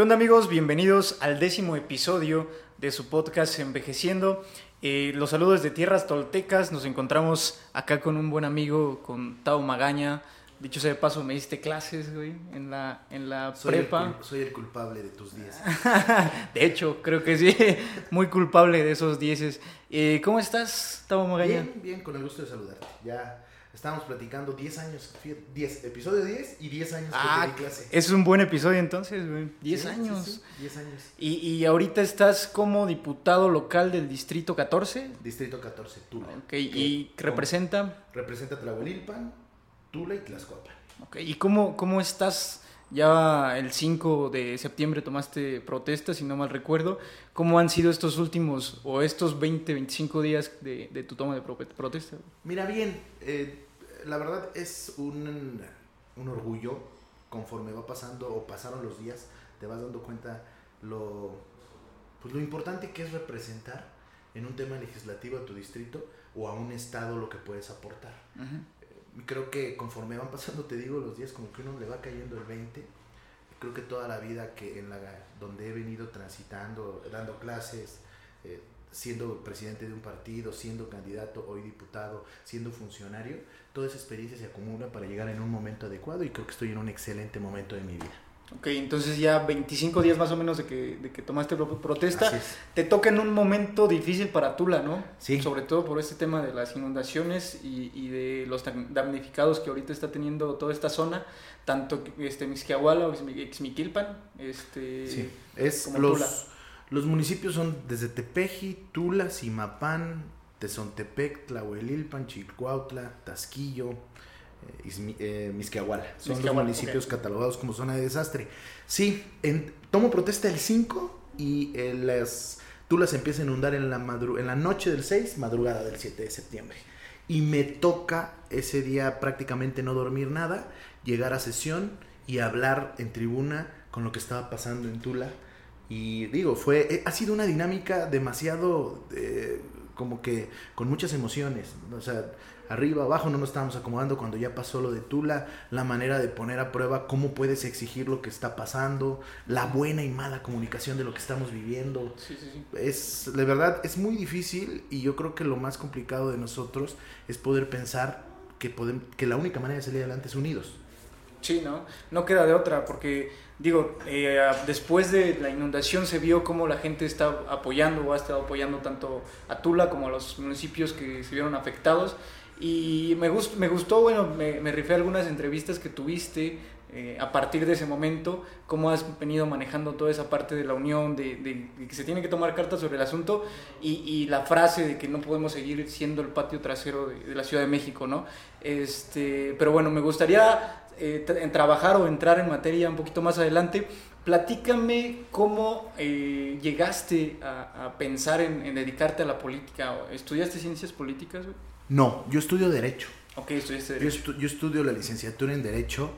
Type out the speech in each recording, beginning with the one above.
¿Qué onda amigos? Bienvenidos al décimo episodio de su podcast Envejeciendo. Eh, los saludos de Tierras Toltecas. Nos encontramos acá con un buen amigo, con Tao Magaña. Dicho sea de paso, me diste clases, güey, en la, en la Soy prepa. El, soy el culpable de tus días. de hecho, creo que sí. Muy culpable de esos dieces. Eh, ¿Cómo estás, Tao Magaña? Bien, bien, con el gusto de saludarte. Ya estábamos platicando 10 años, fíjate, 10, episodio 10 y 10 años que Ah, te di clase. es un buen episodio entonces, güey. 10 Sí, sí, años. sí, 10 años. Y, y ahorita estás como diputado local del Distrito 14. Distrito 14, Tula. Ok, y representa. Representa Tlahuelilpan, Tula y Tlaxcoapan. Ok, ¿y cómo, cómo estás? Ya el 5 de septiembre tomaste protesta, si no mal recuerdo. ¿Cómo han sido estos últimos o estos 20, 25 días de, de tu toma de pro- protesta? Mira bien, eh, la verdad es un, un orgullo conforme va pasando o pasaron los días, te vas dando cuenta lo, pues lo importante que es representar en un tema legislativo a tu distrito o a un estado lo que puedes aportar. Ujú. Creo que conforme van pasando, te digo, los días como que uno le va cayendo el 20. Creo que toda la vida que en la donde he venido transitando, dando clases, eh, siendo presidente de un partido, siendo candidato, hoy diputado, siendo funcionario, toda esa experiencia se acumula para llegar en un momento adecuado y creo que estoy en un excelente momento de mi vida. Ok, entonces ya 25 días más o menos de que, de que tomaste pro- protesta. Te toca en un momento difícil para Tula, ¿no? Sí. Sobre todo por este tema de las inundaciones y, y de los dam- damnificados que ahorita está teniendo toda esta zona, tanto este, Mixquiahuala o Ixmiquilpan, este... Sí, es como los, Tula. Los municipios son desde Tepeji, Tula, Simapán, Tezontepec, Tlahuelilpan, Chilcuautla, Tasquillo, eh, Izmi- eh. Son los municipios catalogados como zona de desastre. Sí, en- tomo protesta el 5 y eh, las Tula se empieza a inundar en la, madru- en la noche del 6, madrugada del 7 de septiembre. Y me toca ese día prácticamente no dormir nada, llegar a sesión y hablar en tribuna con lo que estaba pasando en Tula. Y digo, fue, eh, ha sido una dinámica demasiado, eh, como que con muchas emociones. O sea, arriba, abajo no nos estábamos acomodando cuando ya pasó lo de Tula, la manera de poner a prueba cómo puedes exigir lo que está pasando, la buena y mala comunicación de lo que estamos viviendo. Sí, sí, sí. Es, de verdad, es muy difícil y yo creo que lo más complicado de nosotros es poder pensar que, podem- que la única manera de salir adelante es unidos. Sí, ¿no? No queda de otra, porque, digo, eh, después de la inundación se vio cómo la gente está apoyando o ha estado apoyando tanto a Tula como a los municipios que se vieron afectados. Y me, gust- me gustó, bueno, me, me rifé algunas entrevistas que tuviste eh, a partir de ese momento, cómo has venido manejando toda esa parte de la unión, de, de- que se tiene que tomar cartas sobre el asunto y, y la frase de que no podemos seguir siendo el patio trasero de, de la Ciudad de México, ¿no? Este, pero bueno, me gustaría eh, en trabajar o entrar en materia un poquito más adelante. Platícame cómo eh, llegaste a, a pensar en, en dedicarte a la política. ¿Estudiaste ciencias políticas? güey? No, yo estudio Derecho. Ok, estudiaste Yo, Derecho. estu- yo estudio la licenciatura en Derecho.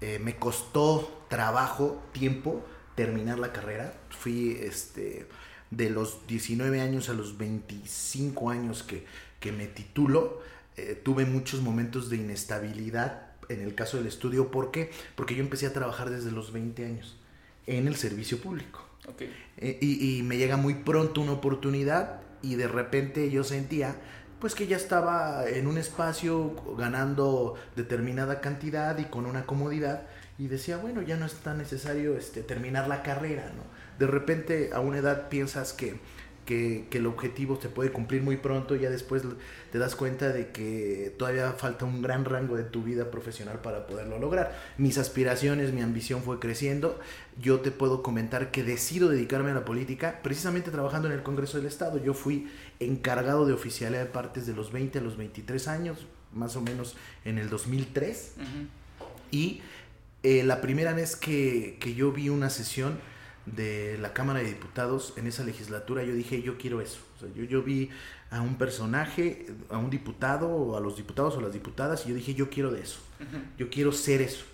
eh, me costó trabajo, tiempo, terminar la carrera. Fui este, de los 19 años a los 25 años que, que me titulo. eh, tuve muchos momentos de inestabilidad en el caso del estudio. ¿Por qué? Porque yo empecé a trabajar desde los 20 años en el servicio público. Eh, y, y me llega muy pronto una oportunidad y de repente yo sentía pues que ya estaba en un espacio ganando determinada cantidad y con una comodidad y decía bueno ya no es tan necesario este, terminar la carrera no de repente a una edad piensas que, que, que el objetivo se puede cumplir muy pronto ya después te das cuenta de que todavía falta un gran rango de tu vida profesional para poderlo lograr mis aspiraciones mi ambición fue creciendo yo te puedo comentar que decido dedicarme a la política precisamente trabajando en el Congreso del Estado. Yo fui encargado de oficialidad de partes de los 20 a los 23 años, más o menos en el 2003. Ujú. Y eh, la primera vez que, que yo vi una sesión de la Cámara de Diputados en esa legislatura, yo dije, yo quiero eso. O sea, yo, yo vi a un personaje, a un diputado, o a los diputados o las diputadas, y yo dije, yo quiero de eso. Yo quiero ser eso.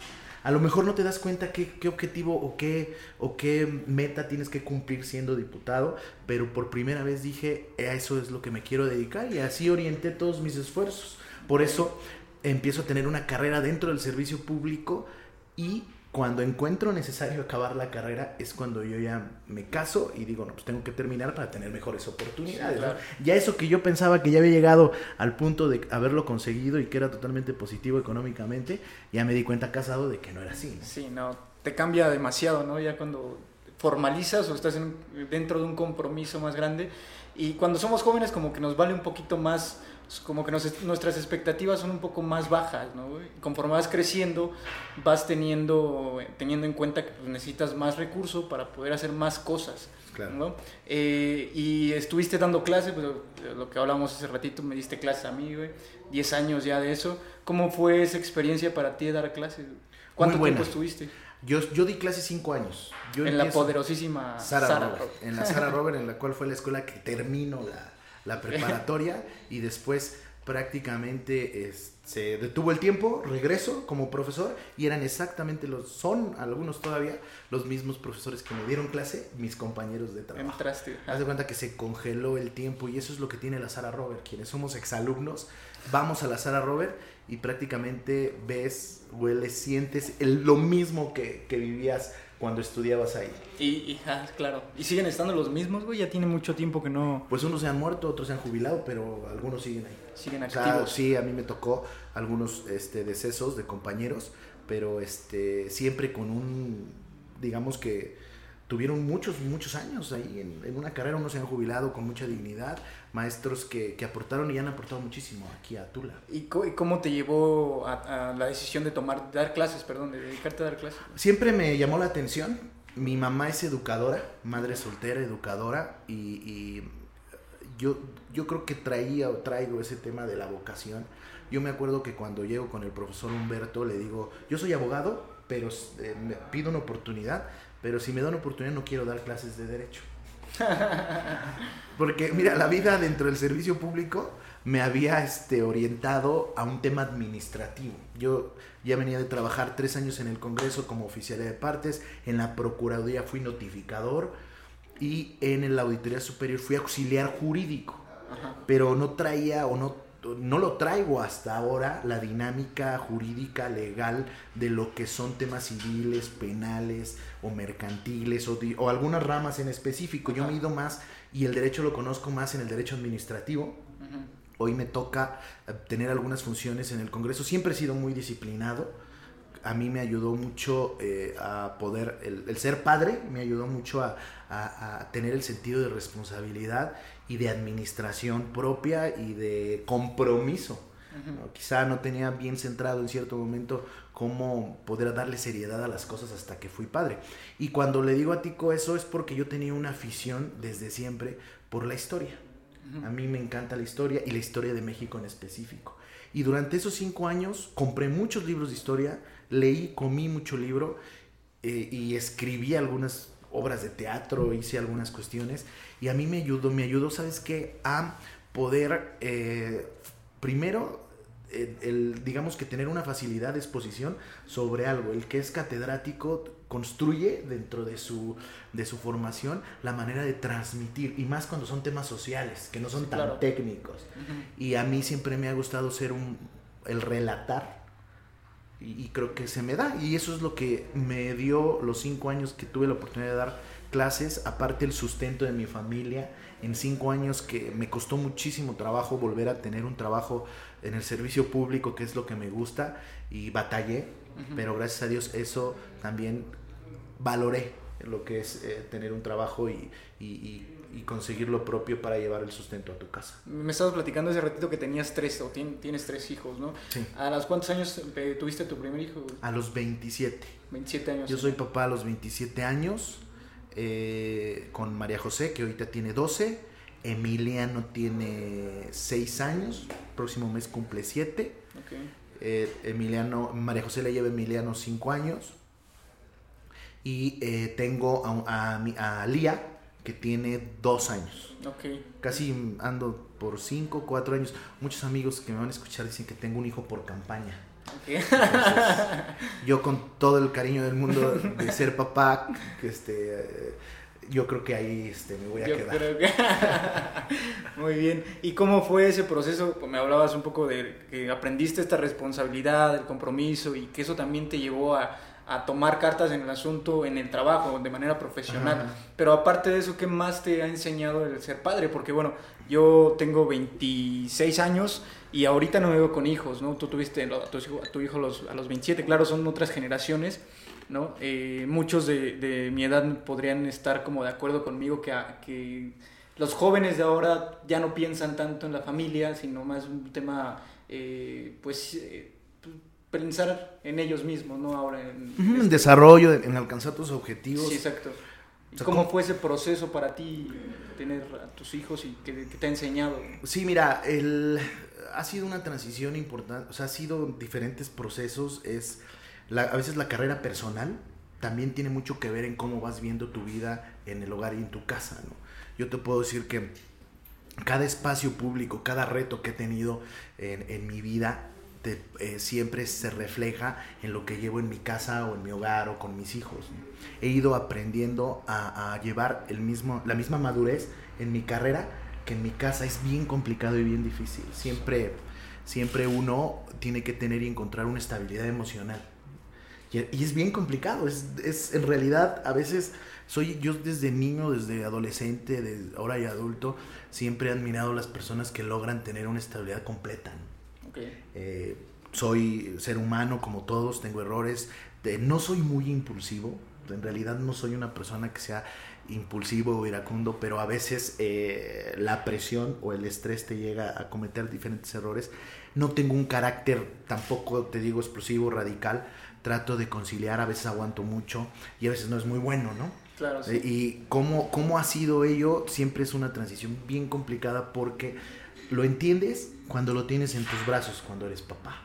A lo mejor no te das cuenta qué, qué objetivo o qué, o qué meta tienes que cumplir siendo diputado, pero por primera vez dije, a eso es lo que me quiero dedicar y así orienté todos mis esfuerzos. Por eso empiezo a tener una carrera dentro del servicio público y cuando encuentro necesario acabar la carrera es cuando yo ya me caso y digo, no, pues tengo que terminar para tener mejores oportunidades. Ya eso que yo pensaba que ya había llegado al punto de haberlo conseguido y que era totalmente positivo económicamente, ya me di cuenta casado de que no era así. Sí, no, te cambia demasiado, ¿no? Ya cuando formalizas o estás dentro de un compromiso más grande y cuando somos jóvenes como que nos vale un poquito más como que nuestras expectativas son un poco más bajas, ¿no? Conforme vas creciendo, vas teniendo, teniendo en cuenta que pues, necesitas más recursos para poder hacer más cosas, ¿no? Eh, y estuviste dando clases, pues, lo que hablamos hace ratito, me diste clases a mí, güey, 10 años ya de eso. ¿Cómo fue esa experiencia para ti de dar clases? ¿Cuánto tiempo estuviste? Yo, yo di clases 5 años. en la poderosísima Sara, En la Sara Robert, en la cual fue la escuela que termino la la preparatoria y después prácticamente se detuvo el tiempo, regreso como profesor y eran exactamente los, son algunos todavía, los mismos profesores que me dieron clase, mis compañeros de trabajo. Entraste. Haz de cuenta que se congeló el tiempo y eso es lo que tiene la Sara Robert, quienes somos exalumnos, vamos a la Sara Robert y prácticamente ves, hueles, sientes lo mismo que, que vivías cuando estudiabas ahí. Y, claro. ¿Y siguen estando los mismos, güey? Ya tiene mucho tiempo que no... Pues unos se han muerto, otros se han jubilado, pero algunos siguen ahí. Siguen activos. sí, a mí me tocó algunos este, decesos de compañeros, pero este, siempre con un, digamos que tuvieron muchos, muchos años ahí en, una carrera, unos se han jubilado con mucha dignidad, maestros que, que aportaron y han aportado muchísimo aquí a Tula. ¿Y cómo te llevó a, la decisión de tomar, dar clases, perdón, de dedicarte a dar clases? Siempre me llamó la atención. Mi mamá es educadora, madre soltera, educadora, y, y yo, yo creo que traía o traigo ese tema de la vocación. Yo me acuerdo que cuando llego con el profesor Humberto le digo, yo soy abogado, pero eh, pido una oportunidad pero si me dan oportunidad no quiero dar clases de derecho. Porque mira, la vida dentro del servicio público me había este, orientado a un tema administrativo. Yo ya venía de trabajar tres años en el Congreso como oficial de partes, en la Procuraduría fui notificador y en la Auditoría Superior fui auxiliar jurídico. Pero no traía o no no lo traigo hasta ahora la dinámica jurídica legal de lo que son temas civiles, penales o mercantiles o, algunas ramas en específico. Yo me he ido más y el derecho lo conozco más en el derecho administrativo. Hoy me toca eh, tener algunas funciones en el Congreso. Siempre he sido muy disciplinado. A mí me ayudó mucho eh, a poder, el, ser padre me ayudó mucho a, a tener el sentido de responsabilidad y de administración propia y de compromiso. Quizá no tenía bien centrado en cierto momento cómo poder darle seriedad a las cosas hasta que fui padre. Y cuando le digo a Tico eso es porque yo tenía una afición desde siempre por la historia. A mí me encanta la historia y la historia de México en específico. Y durante esos cinco años compré muchos libros de historia, leí, comí mucho libro eh, y escribí algunas obras de teatro, hice algunas cuestiones y a mí me ayudó, me ayudó, ¿sabes qué? A poder, eh, primero, el, digamos que tener una facilidad de exposición sobre algo. El que es catedrático construye dentro de su, de su formación la manera de transmitir, y más cuando son temas sociales, que no son tan técnicos. Y a mí siempre me ha gustado ser un, el relatar. Y, y creo que se me da. Y eso es lo que me dio los cinco años que tuve la oportunidad de dar clases, aparte el sustento de mi familia, en cinco años que me costó muchísimo trabajo volver a tener un trabajo en el servicio público, que es lo que me gusta, y batallé, pero gracias a Dios eso también valoré lo que es eh, tener un trabajo y, y, conseguir lo propio para llevar el sustento a tu casa. Me estabas platicando hace ratito que tenías tres, o tienes tres hijos, ¿no? Sí. ¿A los cuántos años tuviste tu primer hijo? A los 27. 27 años. Yo soy papá a los 27 años. Eh, con María José, que ahorita tiene 12, Emiliano tiene 6 años, próximo mes cumple 7. Eh, Emiliano, María José le lleva Emiliano 5 años. Y eh, tengo a, a, Lía, que tiene 2 años. Casi ando por 5, 4 años. Muchos amigos que me van a escuchar dicen que tengo un hijo por campaña yo con todo el cariño del mundo de ser papá, este, yo creo que ahí este, me voy a quedar. Muy bien. ¿Y cómo fue ese proceso? Me hablabas un poco de que aprendiste esta responsabilidad, el compromiso y que eso también te llevó a, a tomar cartas en el asunto en el trabajo, de manera profesional. Pero aparte de eso, ¿qué más te ha enseñado el ser padre? Porque bueno, yo tengo 26 años y ahorita no me veo con hijos, ¿no? Tú tuviste a tu hijo, a, tu hijo los, a los 27, claro, son otras generaciones, ¿no? Eh, muchos de, de, mi edad podrían estar como de acuerdo conmigo que, que los jóvenes de ahora ya no piensan tanto en la familia, sino más un tema, eh, pues... Eh, pensar en ellos mismos, ¿no? Ahora en, este desarrollo, en alcanzar tus objetivos. Sí, exacto. ¿Cómo, fue ese proceso para ti tener a tus hijos y que, te ha enseñado? Sí, mira, el, ha sido una transición importante, o sea, ha sido diferentes procesos, es a veces la carrera personal también tiene mucho que ver en cómo vas viendo tu vida en el hogar y en tu casa, ¿no? Yo te puedo decir que cada espacio público, cada reto que he tenido en, en mi vida, eh, siempre se refleja en lo que llevo en mi casa o en mi hogar o con mis hijos. He ido aprendiendo a, llevar el mismo, la misma madurez en mi carrera que en mi casa. Es bien complicado y bien difícil. Siempre, siempre uno tiene que tener y encontrar una estabilidad emocional. Y, es bien complicado. Es, es, en realidad, a veces soy yo desde niño, desde adolescente, ahora y adulto, siempre he admirado las personas que logran tener una estabilidad completa. Eh, soy ser humano como todos, tengo errores. no soy muy impulsivo. En realidad no soy una persona que sea impulsivo o iracundo, pero a veces eh, la presión o el estrés te llega a cometer diferentes errores. No tengo un carácter tampoco, te digo, explosivo, radical. Trato de conciliar, a veces aguanto mucho y a veces no es muy bueno, ¿no? Claro, sí. y cómo, cómo ha sido ello, siempre es una transición bien complicada porque lo entiendes cuando lo tienes en tus brazos, cuando eres papá.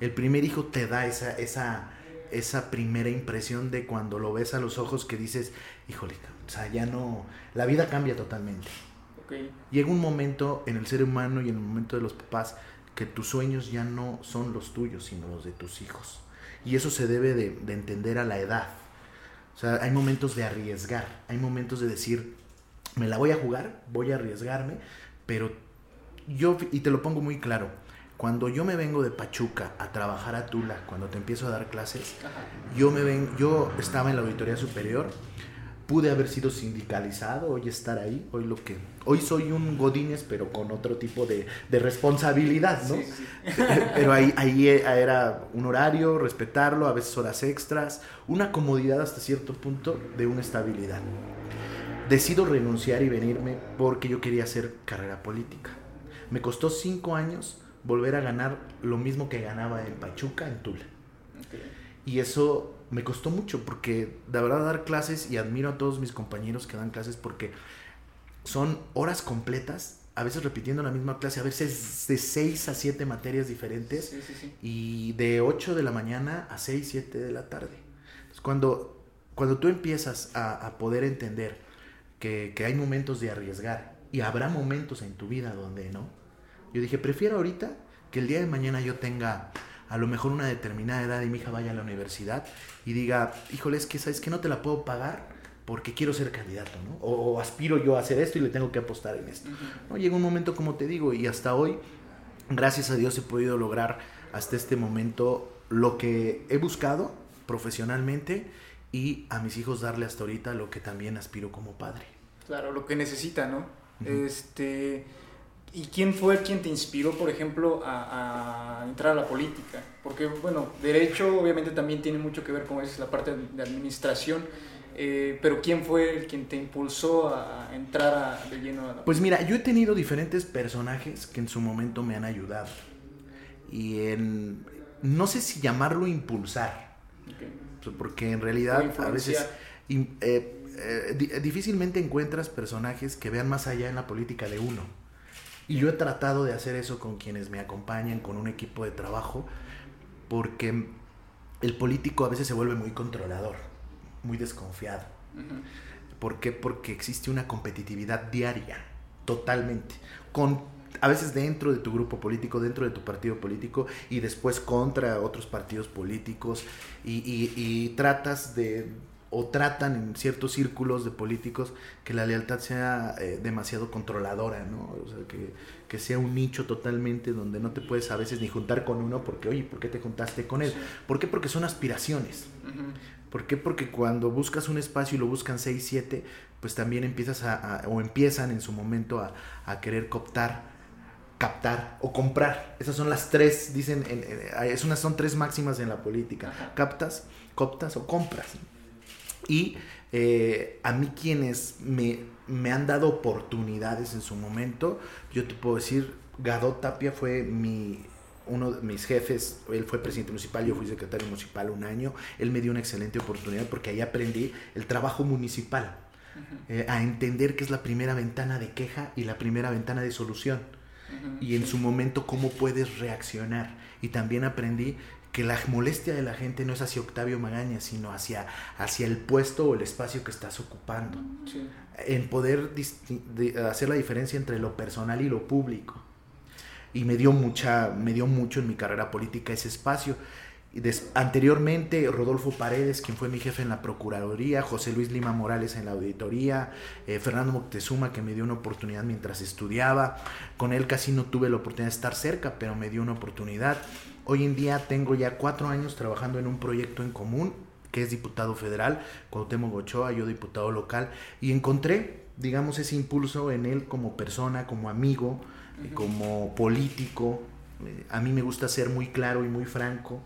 El primer hijo te da esa, esa, esa primera impresión de cuando lo ves a los ojos que dices, híjole, o sea, ya no, la vida cambia totalmente. Llega un momento en el ser humano y en el momento de los papás que tus sueños ya no son los tuyos, sino los de tus hijos. Y eso se debe de, de entender a la edad. O sea, hay momentos de arriesgar, hay momentos de decir, me la voy a jugar, voy a arriesgarme, pero yo, y te lo pongo muy claro, cuando yo me vengo de Pachuca a trabajar a Tula, cuando te empiezo a dar clases, yo me ven, yo estaba en la auditoría superior, pude haber sido sindicalizado, hoy estar ahí, hoy lo que, hoy soy un Godínez, pero con otro tipo de, responsabilidad, ¿no? pero ahí, ahí era un horario, respetarlo, a veces horas extras, una comodidad hasta cierto punto de una estabilidad. Decido renunciar y venirme porque yo quería hacer carrera política. Me costó cinco años volver a ganar lo mismo que ganaba en Pachuca, en Tula. Y eso me costó mucho porque de verdad dar clases y admiro a todos mis compañeros que dan clases porque son horas completas, a veces repitiendo la misma clase, a veces de seis a siete materias diferentes y de 8 de la mañana a 6, 7 de la tarde. cuando, cuando tú empiezas a, poder entender que, que hay momentos de arriesgar y habrá momentos en tu vida donde no, yo dije, prefiero ahorita que el día de mañana yo tenga a lo mejor una determinada edad y mi hija vaya a la universidad y diga, híjole, es que sabes que no te la puedo pagar porque quiero ser candidato, ¿no? O, aspiro yo a hacer esto y le tengo que apostar en esto. ¿no? Llega un momento, como te digo, y hasta hoy, gracias a Dios, he podido lograr hasta este momento lo que he buscado profesionalmente y a mis hijos darle hasta ahorita lo que también aspiro como padre. Claro, lo que necesita, ¿no? Este ¿Y quién fue quien te inspiró, por ejemplo, a, entrar a la política? Porque, bueno, derecho obviamente también tiene mucho que ver con la parte de administración, eh, pero ¿quién fue el quien te impulsó a entrar de lleno a la política? Pues mira, yo he tenido diferentes personajes que en su momento me han ayudado. Y en, no sé si llamarlo impulsar, porque en realidad a veces... Eh, eh, difícilmente encuentras personajes que vean más allá en la política de uno. Y yo he tratado de hacer eso con quienes me acompañan, con un equipo de trabajo, porque el político a veces se vuelve muy controlador, muy desconfiado. ¿Por qué? Porque existe una competitividad diaria, totalmente, con a veces dentro de tu grupo político, dentro de tu partido político y después contra otros partidos políticos y, y tratas de o tratan en ciertos círculos de políticos que la lealtad sea eh, demasiado controladora, ¿no? O sea, que, que, sea un nicho totalmente donde no te puedes a veces ni juntar con uno porque, oye, ¿por qué te juntaste con él? ¿Por qué? Porque son aspiraciones. ¿Por qué? Porque cuando buscas un espacio y lo buscan 6, 7, pues también empiezas a, o empiezan en su momento a, a, querer cooptar, captar o comprar. Esas son las tres, dicen, es una, son tres máximas en la política. Captas, coptas o compras. Y eh, a mí quienes me, me, han dado oportunidades en su momento, yo te puedo decir, Gadot Tapia fue mi, uno de mis jefes, él fue presidente municipal, yo fui secretario municipal un año, él me dio una excelente oportunidad porque ahí aprendí el trabajo municipal, eh, a entender que es la primera ventana de queja y la primera ventana de solución. Y en su momento cómo puedes reaccionar. Y también aprendí que la molestia de la gente no es hacia Octavio Magaña, sino hacia, hacia el puesto o el espacio que estás ocupando. En poder hacer la diferencia entre lo personal y lo público. Y me dio, mucha, me dio mucho en mi carrera política ese espacio. Y anteriormente, Rodolfo Paredes, quien fue mi jefe en la Procuraduría, José Luis Lima Morales en la auditoría, eh, Fernando Moctezuma, que me dio una oportunidad mientras estudiaba. Con él casi no tuve la oportunidad de estar cerca, pero me dio una oportunidad. Hoy en día tengo ya cuatro años trabajando en un proyecto en común, que es diputado federal, Cuauhtémoc Ochoa, yo diputado local, y encontré, digamos, ese impulso en él como persona, como amigo, como político. Eh, a mí me gusta ser muy claro y muy franco.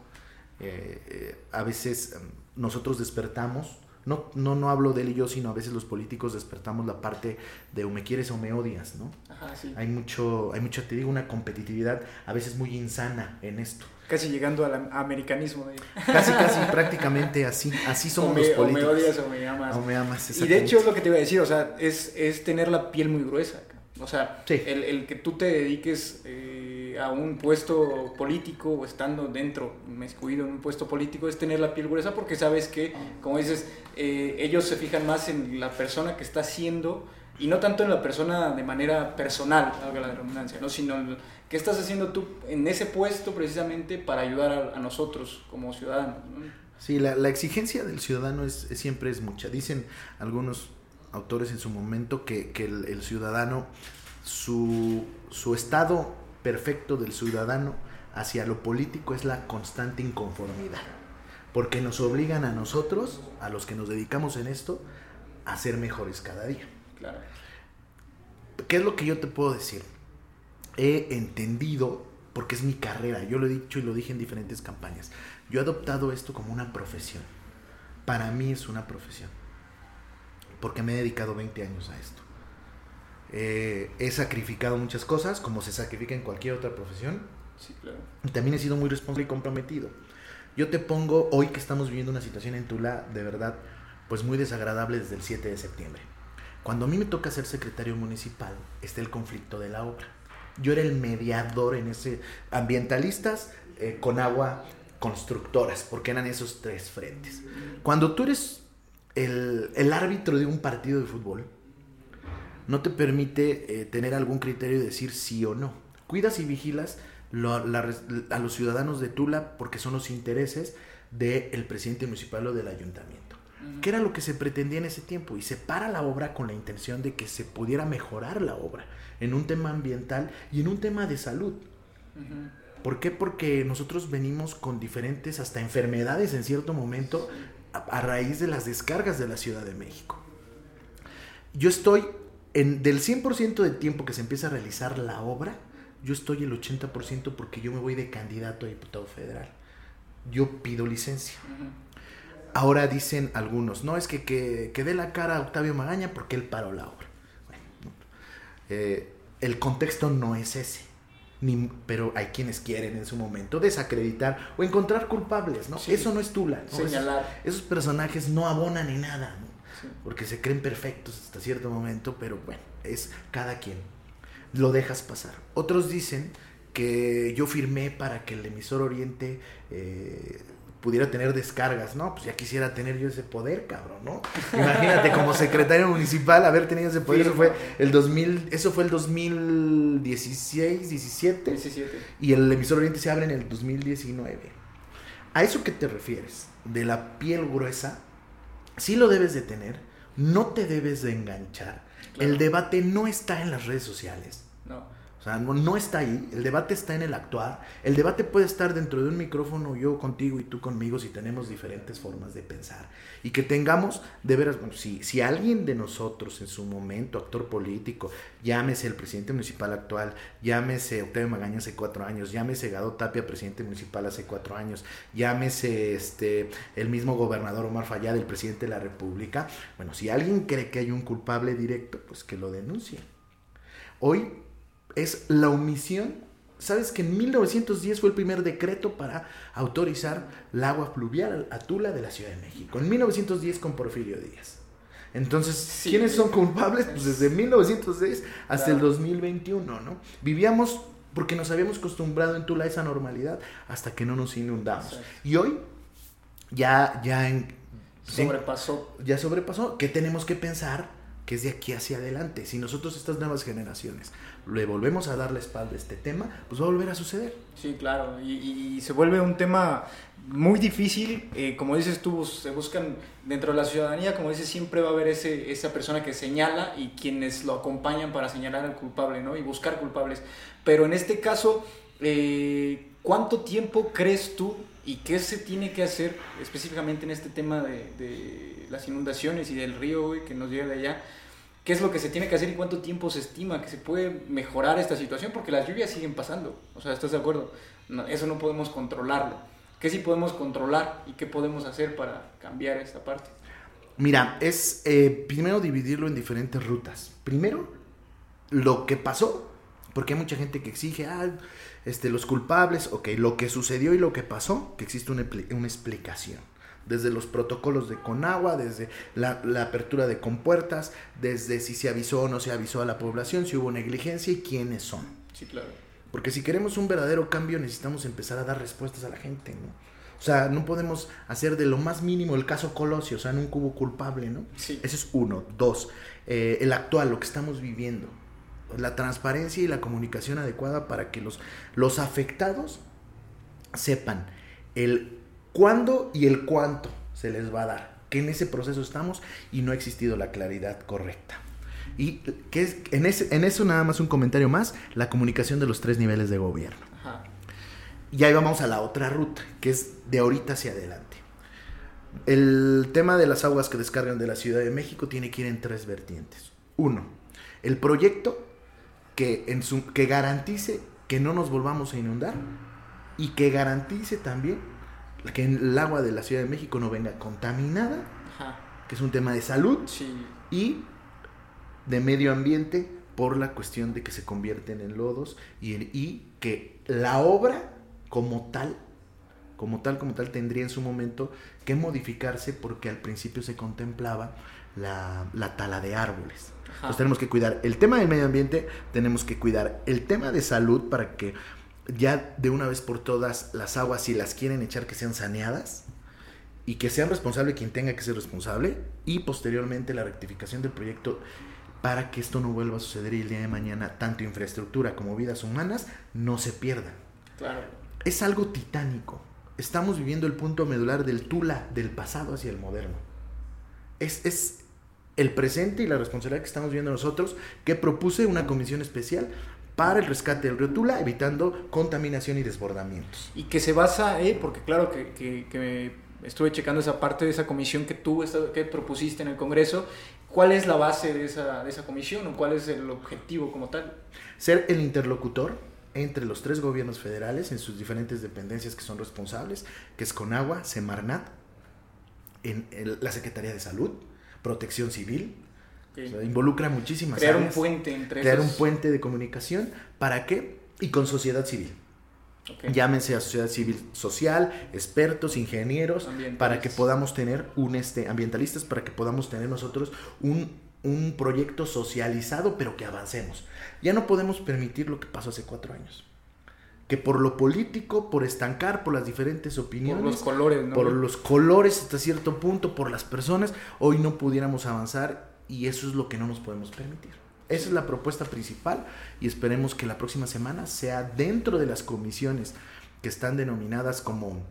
Eh, eh, a veces em, nosotros despertamos no, no, no hablo de él y yo, sino a veces los políticos despertamos la parte de o me quieres o me odias, ¿no? Ajá, sí. Hay mucho, hay mucho, te digo, una competitividad a veces muy insana en esto. Casi llegando al americanismo. Casi, casi, prácticamente así, así somos los políticos. O me odias o me amas. O me amas, Y de hecho es lo que te iba a decir, o sea, es, es tener la piel muy gruesa. O sea, el, el, que tú te dediques eh, a un puesto político o estando dentro, excluido en un puesto político, es tener la piel gruesa porque sabes que, como dices, eh, ellos se fijan más en la persona que está haciendo y no tanto en la persona de manera personal, algo la redundancia, ¿no? sino qué estás haciendo tú en ese puesto precisamente para ayudar a, nosotros como ciudadanos. Sí, la, la, exigencia del ciudadano es, siempre es mucha. Dicen algunos autores en su momento que, que el, el, ciudadano, su, su estado perfecto del ciudadano hacia lo político es la constante inconformidad porque nos obligan a nosotros, a los que nos dedicamos en esto, a ser mejores cada día. Claro. ¿Qué es lo que yo te puedo decir? He entendido, porque es mi carrera, yo lo he dicho y lo dije en diferentes campañas, yo he adoptado esto como una profesión. Para mí es una profesión, porque me he dedicado 20 años a esto. Eh, he sacrificado muchas cosas, como se sacrifica en cualquier otra profesión. Sí, claro. Y también he sido muy responsable y comprometido. Yo te pongo, hoy que estamos viviendo una situación en Tula, de verdad, pues muy desagradable desde el 7 de septiembre. Cuando a mí me toca ser secretario municipal, está el conflicto de la obra. Yo era el mediador en ese, ambientalistas eh, con agua, constructoras, porque eran esos tres frentes. Cuando tú eres el, el árbitro de un partido de fútbol, no te permite eh, tener algún criterio de decir sí o no. Cuidas y vigilas a los ciudadanos de Tula porque son los intereses del presidente municipal o del ayuntamiento. ¿Qué era lo que se pretendía en ese tiempo? Y se para la obra con la intención de que se pudiera mejorar la obra en un tema ambiental y en un tema de salud. ¿Por qué? Porque nosotros venimos con diferentes hasta enfermedades en cierto momento a, raíz de las descargas de la Ciudad de México. Yo estoy en, del 100% del tiempo que se empieza a realizar la obra, yo estoy el 80% porque yo me voy de candidato a diputado federal. Yo pido licencia. Ahora dicen algunos, no, es que, que, dé la cara a Octavio Magaña porque él paró la obra. Bueno, eh, el contexto no es ese. Ni, pero hay quienes quieren en su momento desacreditar o encontrar culpables, ¿no? Eso no es Tula. Señalar. Esos, personajes no abonan ni nada, porque se creen perfectos hasta cierto momento, pero bueno, es cada quien lo dejas pasar. Otros dicen que yo firmé para que el emisor Oriente eh, pudiera tener descargas, ¿no? Pues ya quisiera tener yo ese poder, cabrón, ¿no? Imagínate como secretario municipal haber tenido ese poder, eso fue el 2000, eso fue el 2016, 17, 17. Y el emisor Oriente se abre en el 2019. ¿A eso qué te refieres? De la piel gruesa, sí lo debes de tener, no te debes de enganchar. El debate no está en las redes sociales. O sea, no, está ahí, el debate está en el actuar. El debate puede estar dentro de un micrófono, yo contigo y tú conmigo, si tenemos diferentes formas de pensar. Y que tengamos, de veras, bueno, si, si alguien de nosotros en su momento, actor político, llámese el presidente municipal actual, llámese Octavio Magaña hace cuatro años, llámese Gado Tapia, presidente municipal hace cuatro años, llámese este, el mismo gobernador Omar Fayad, el presidente de la República, bueno, si alguien cree que hay un culpable directo, pues que lo denuncie. Hoy es la omisión. ¿Sabes que en 1910 fue el primer decreto para autorizar el agua pluvial a Tula de la Ciudad de México? En 1910 con Porfirio Díaz. Entonces, ¿quiénes son culpables? Pues desde 1910 hasta el 2021, ¿no? Vivíamos porque nos habíamos acostumbrado en Tula a esa normalidad hasta que no nos inundamos. Y hoy ya, ya en... Sobrepasó. Ya sobrepasó. ¿Qué tenemos que pensar? Que es de aquí hacia adelante. Si nosotros, estas nuevas generaciones, le volvemos a dar la espalda a este tema, pues va a volver a suceder. Sí, claro, y, se vuelve un tema muy difícil, eh, como dices tú, se buscan dentro de la ciudadanía, como dices, siempre va a haber ese, esa persona que señala y quienes lo acompañan para señalar al culpable, ¿no? Y buscar culpables. Pero en este caso, eh, ¿cuánto tiempo crees tú y qué se tiene que hacer específicamente en este tema de, de las inundaciones y del río que nos llega de allá? qué es lo que se tiene que hacer y cuánto tiempo se estima que se puede mejorar esta situación, porque las lluvias siguen pasando. O sea, ¿estás de acuerdo? eso no podemos controlarlo. ¿Qué sí podemos controlar y qué podemos hacer para cambiar esta parte? Mira, es eh, primero dividirlo en diferentes rutas. Primero, lo que pasó, porque hay mucha gente que exige, ah, este, los culpables, ok, lo que sucedió y lo que pasó, que existe una, una explicación desde los protocolos de Conagua, desde la, apertura de compuertas, desde si se avisó o no se avisó a la población, si hubo negligencia y quiénes son. Sí, claro. Porque si queremos un verdadero cambio necesitamos empezar a dar respuestas a la gente, ¿no? O sea, no podemos hacer de lo más mínimo el caso Colosio, o sea, un cubo culpable, ¿no? Sí. Ese es uno. Dos, eh, el actual, lo que estamos viviendo. La transparencia y la comunicación adecuada para que los, los afectados sepan el cuándo y el cuánto se les va a dar. Que en ese proceso estamos y no ha existido la claridad correcta. Y que es, en, ese, en eso nada más un comentario más, la comunicación de los tres niveles de gobierno. Y ahí vamos a la otra ruta, que es de ahorita hacia adelante. El tema de las aguas que descargan de la Ciudad de México tiene que ir en tres vertientes. Uno, el proyecto que, en su, que garantice que no nos volvamos a inundar y que garantice también que el agua de la Ciudad de México no venga contaminada, que es un tema de salud, y de medio ambiente por la cuestión de que se convierten en lodos y, y que la obra como tal, como tal, como tal, tendría en su momento que modificarse porque al principio se contemplaba la, la tala de árboles. Entonces tenemos que cuidar el tema del medio ambiente, tenemos que cuidar el tema de salud para que ya de una vez por todas las aguas, si las quieren echar, que sean saneadas y que sean responsable quien tenga que ser responsable y posteriormente la rectificación del proyecto para que esto no vuelva a suceder y el día de mañana tanto infraestructura como vidas humanas no se pierdan. Claro. Es algo titánico. Estamos viviendo el punto medular del Tula del pasado hacia el moderno. Es, es el presente y la responsabilidad que estamos viendo nosotros que propuse una comisión especial para el rescate del río Tula, evitando contaminación y desbordamientos. Y que se basa, eh, porque claro que, que, estuve checando esa parte de esa comisión que tú que propusiste en el Congreso, ¿cuál es la base de esa, de esa comisión o cuál es el objetivo como tal? Ser el interlocutor entre los tres gobiernos federales en sus diferentes dependencias que son responsables, que es Conagua, Semarnat, en la Secretaría de Salud, Protección Civil, involucra muchísimas Crear un puente entre Crear un puente de comunicación. ¿Para qué? Y con sociedad civil. Llámense a sociedad civil social, expertos, ingenieros, para que podamos tener un este, ambientalistas, para que podamos tener nosotros un, un proyecto socializado, pero que avancemos. Ya no podemos permitir lo que pasó hace cuatro años que por lo político, por estancar, por las diferentes opiniones, por los colores, por los colores hasta cierto punto, por las personas, hoy no pudiéramos avanzar y eso es lo que no nos podemos permitir. Esa es la propuesta principal y esperemos que la próxima semana sea dentro de las comisiones que están denominadas como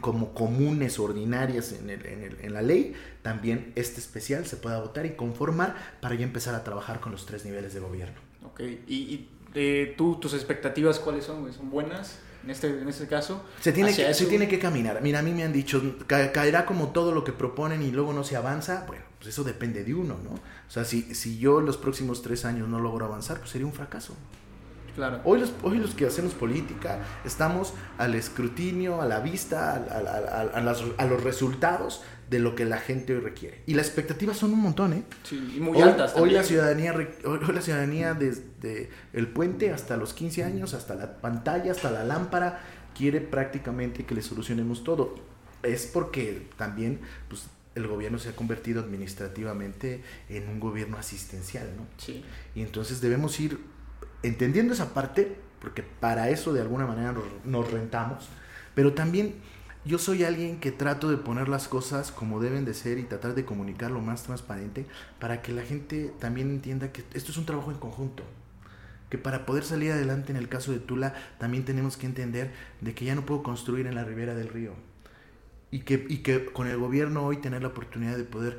como comunes ordinarias en, el, en, el, en, la ley, también este especial se pueda votar y conformar para ya empezar a trabajar con los tres niveles de gobierno. Ok, ¿y, y eh, tú, tus expectativas cuáles son? ¿Son buenas? En este, en este caso, se tiene, que, se tiene que caminar. Mira, a mí me han dicho, ca caerá como todo lo que proponen y luego no se avanza. Bueno, pues eso depende de uno, ¿no? O sea, si, si yo en los próximos tres años no logro avanzar, pues sería un fracaso. Claro. Hoy, los, hoy los que hacemos política estamos al escrutinio, a la vista, a, a, a, las, a, los resultados de lo que la gente hoy requiere. Y las expectativas son un montón, ¿eh? Sí, y muy hoy, altas. Hoy la ciudadanía, hoy la ciudadanía desde el puente hasta los 15 años, hasta la pantalla, hasta la lámpara, quiere prácticamente que le solucionemos todo. Es porque también pues, el gobierno se ha convertido administrativamente en un gobierno asistencial, ¿no? Sí. Y entonces debemos ir entendiendo esa parte, porque para eso de alguna manera nos, nos, rentamos, pero también yo soy alguien que trato de poner las cosas como deben de ser y tratar de comunicar lo más transparente para que la gente también entienda que esto es un trabajo en conjunto. Que para poder salir adelante en el caso de Tula también tenemos que entender de que ya no puedo construir en la ribera del río. Y que, y que con el gobierno hoy tener la oportunidad de poder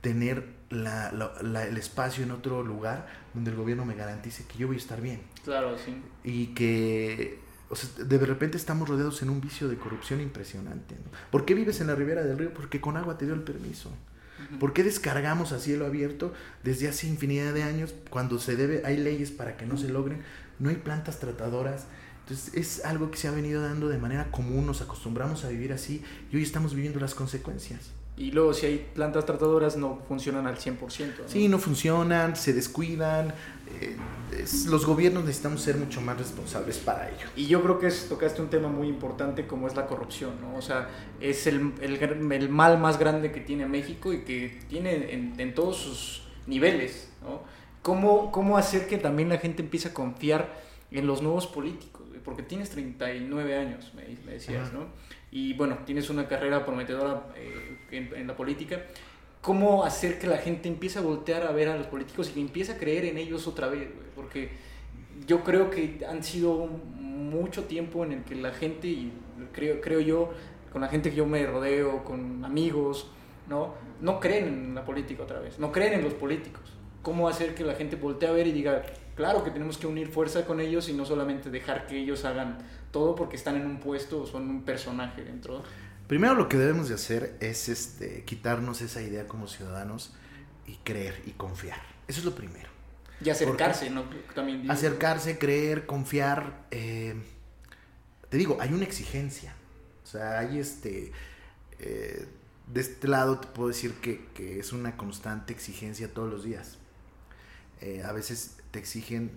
tener la, la, la, el espacio en otro lugar donde el gobierno me garantice que yo voy a estar bien. Claro, sí. Y que o sea, de repente estamos rodeados en un vicio de corrupción impresionante. ¿no? ¿Por qué vives en la ribera del río? Porque con agua te dio el permiso. ¿Por qué descargamos a cielo abierto desde hace infinidad de años cuando se debe, hay leyes para que no se logren? No hay plantas tratadoras. Entonces es algo que se ha venido dando de manera común, nos acostumbramos a vivir así y hoy estamos viviendo las consecuencias. Y luego si hay plantas tratadoras no funcionan al 100%. ¿no? Sí, no funcionan, se descuidan. Eh, es, los gobiernos necesitamos ser mucho más responsables para ello. Y yo creo que es, tocaste un tema muy importante como es la corrupción, ¿no? O sea, es el, el, el mal más grande que tiene México y que tiene en, en todos sus niveles, ¿no? ¿Cómo, ¿Cómo hacer que también la gente empiece a confiar en los nuevos políticos? Porque tienes 39 años, me, me decías, Ajá. ¿no? Y bueno, tienes una carrera prometedora eh, en, en, la política, ¿cómo hacer que la gente empiece a voltear a ver a los políticos y que empiece a creer en ellos otra vez? Porque yo creo que han sido mucho tiempo en el que la gente, y creo, creo yo, con la gente que yo me rodeo, con amigos, ¿no? no creen en la política otra vez, no creen en los políticos. ¿Cómo hacer que la gente voltee a ver y diga, claro que tenemos que unir fuerza con ellos y no solamente dejar que ellos hagan todo porque están en un puesto o son un personaje dentro. Primero lo que debemos de hacer es este, quitarnos esa idea como ciudadanos y creer y confiar. Eso es lo primero. Y acercarse, ¿no? También digo. Acercarse, creer, confiar. Eh, te digo, hay una exigencia. O sea, hay este... Eh, de este lado te puedo decir que, que, es una constante exigencia todos los días. Eh, a veces te exigen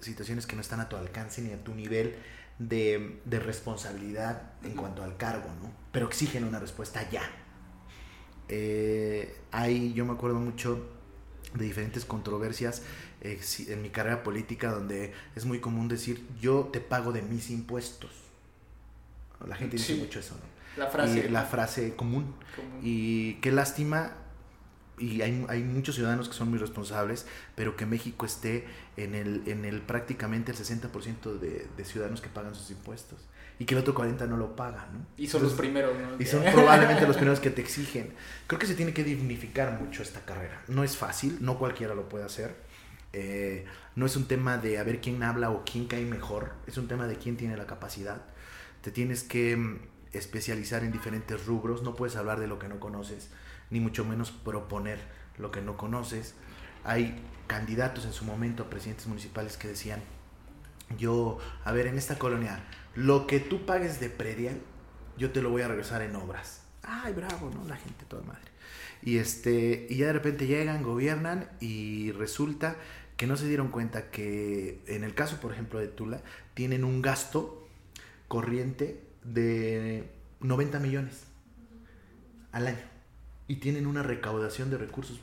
situaciones que no están a tu alcance ni a tu nivel de, de responsabilidad en cuanto al cargo, ¿no? Pero exigen una respuesta ya. Eh, hay, yo me acuerdo mucho de diferentes controversias eh, en mi carrera política donde es muy común decir yo te pago de mis impuestos. La gente dice mucho eso, ¿no? La frase. Y la frase común. Común. Y qué lástima, y hay, hay, muchos ciudadanos que son muy responsables, pero que México esté en el, en el prácticamente el 60% de, de, ciudadanos que pagan sus impuestos y que el otro 40% no lo paga, ¿no? Y son Entonces, los primeros, ¿no? Y son probablemente los primeros que te exigen. Creo que se tiene que dignificar mucho esta carrera. No es fácil, no cualquiera lo puede hacer. Eh, no es un tema de a ver quién habla o quién cae mejor, es un tema de quién tiene la capacidad. Te tienes que mm, especializar en diferentes rubros, no puedes hablar de lo que no conoces, ni mucho menos proponer lo que no conoces. Hay candidatos en su momento a presidentes municipales que decían, yo, a ver, en esta colonia, lo que tú pagues de predial, yo te lo voy a regresar en obras. Ay, bravo, ¿no? La gente toda madre. Y, este, y ya de repente llegan, gobiernan y resulta que no se dieron cuenta que en el caso, por ejemplo, de Tula, tienen un gasto corriente de 90 millones al año y tienen una recaudación de recursos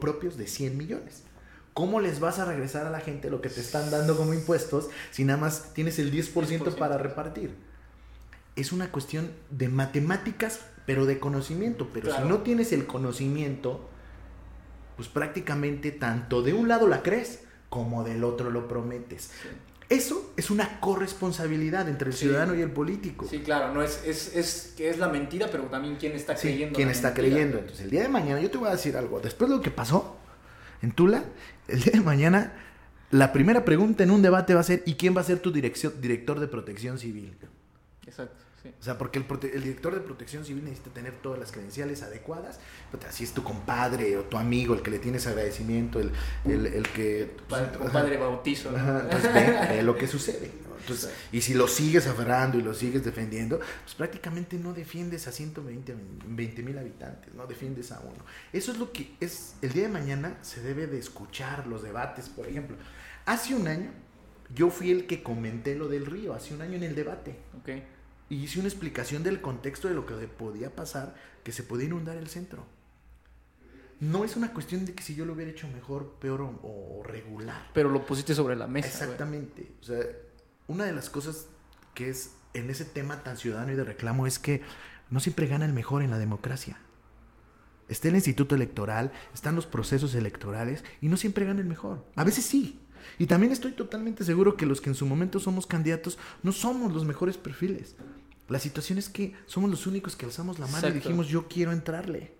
propios de 100 millones. ¿Cómo les vas a regresar a la gente lo que te están dando como impuestos si nada más tienes el 10%, 10%. para repartir? Es una cuestión de matemáticas, pero de conocimiento. Pero claro. si no tienes el conocimiento, pues prácticamente tanto de un lado la crees como del otro lo prometes. Sí. Eso es una corresponsabilidad entre el ciudadano y el político. Sí, claro, no es, es, es, es la mentira, pero también quién está creyendo. quién está creyendo. Entonces, el día de mañana, yo te voy a decir algo. Después de lo que pasó en Tula, el día de mañana, la primera pregunta en un debate va a ser: ¿y quién va a ser tu director de protección civil? Exacto. O sea, porque el, director de protección civil necesita tener todas las credenciales adecuadas. Así es tu compadre o tu amigo, el que le tienes agradecimiento, el, el, que... Tu compadre bautizo. entonces ve, lo que sucede. Entonces, y si lo sigues aferrando y lo sigues defendiendo, pues prácticamente no defiendes a 120 mil habitantes, no defiendes a uno. Eso es lo que es, el día de mañana se debe de escuchar los debates, por ejemplo. Hace un año yo fui el que comenté lo del río, hace un año en el debate. Okay y hice una explicación del contexto de lo que podía pasar, que se podía inundar el centro. No es una cuestión de que si yo lo hubiera hecho mejor, peor o, regular. Pero lo pusiste sobre la mesa. Exactamente. O sea, una de las cosas que es en ese tema tan ciudadano y de reclamo es que no siempre gana el mejor en la democracia. Está el instituto electoral, están los procesos electorales y no siempre gana el mejor. A veces sí. Y también estoy totalmente seguro que los que en su momento somos candidatos no somos los mejores perfiles. La situación es que somos los únicos que alzamos la mano y dijimos yo quiero entrarle.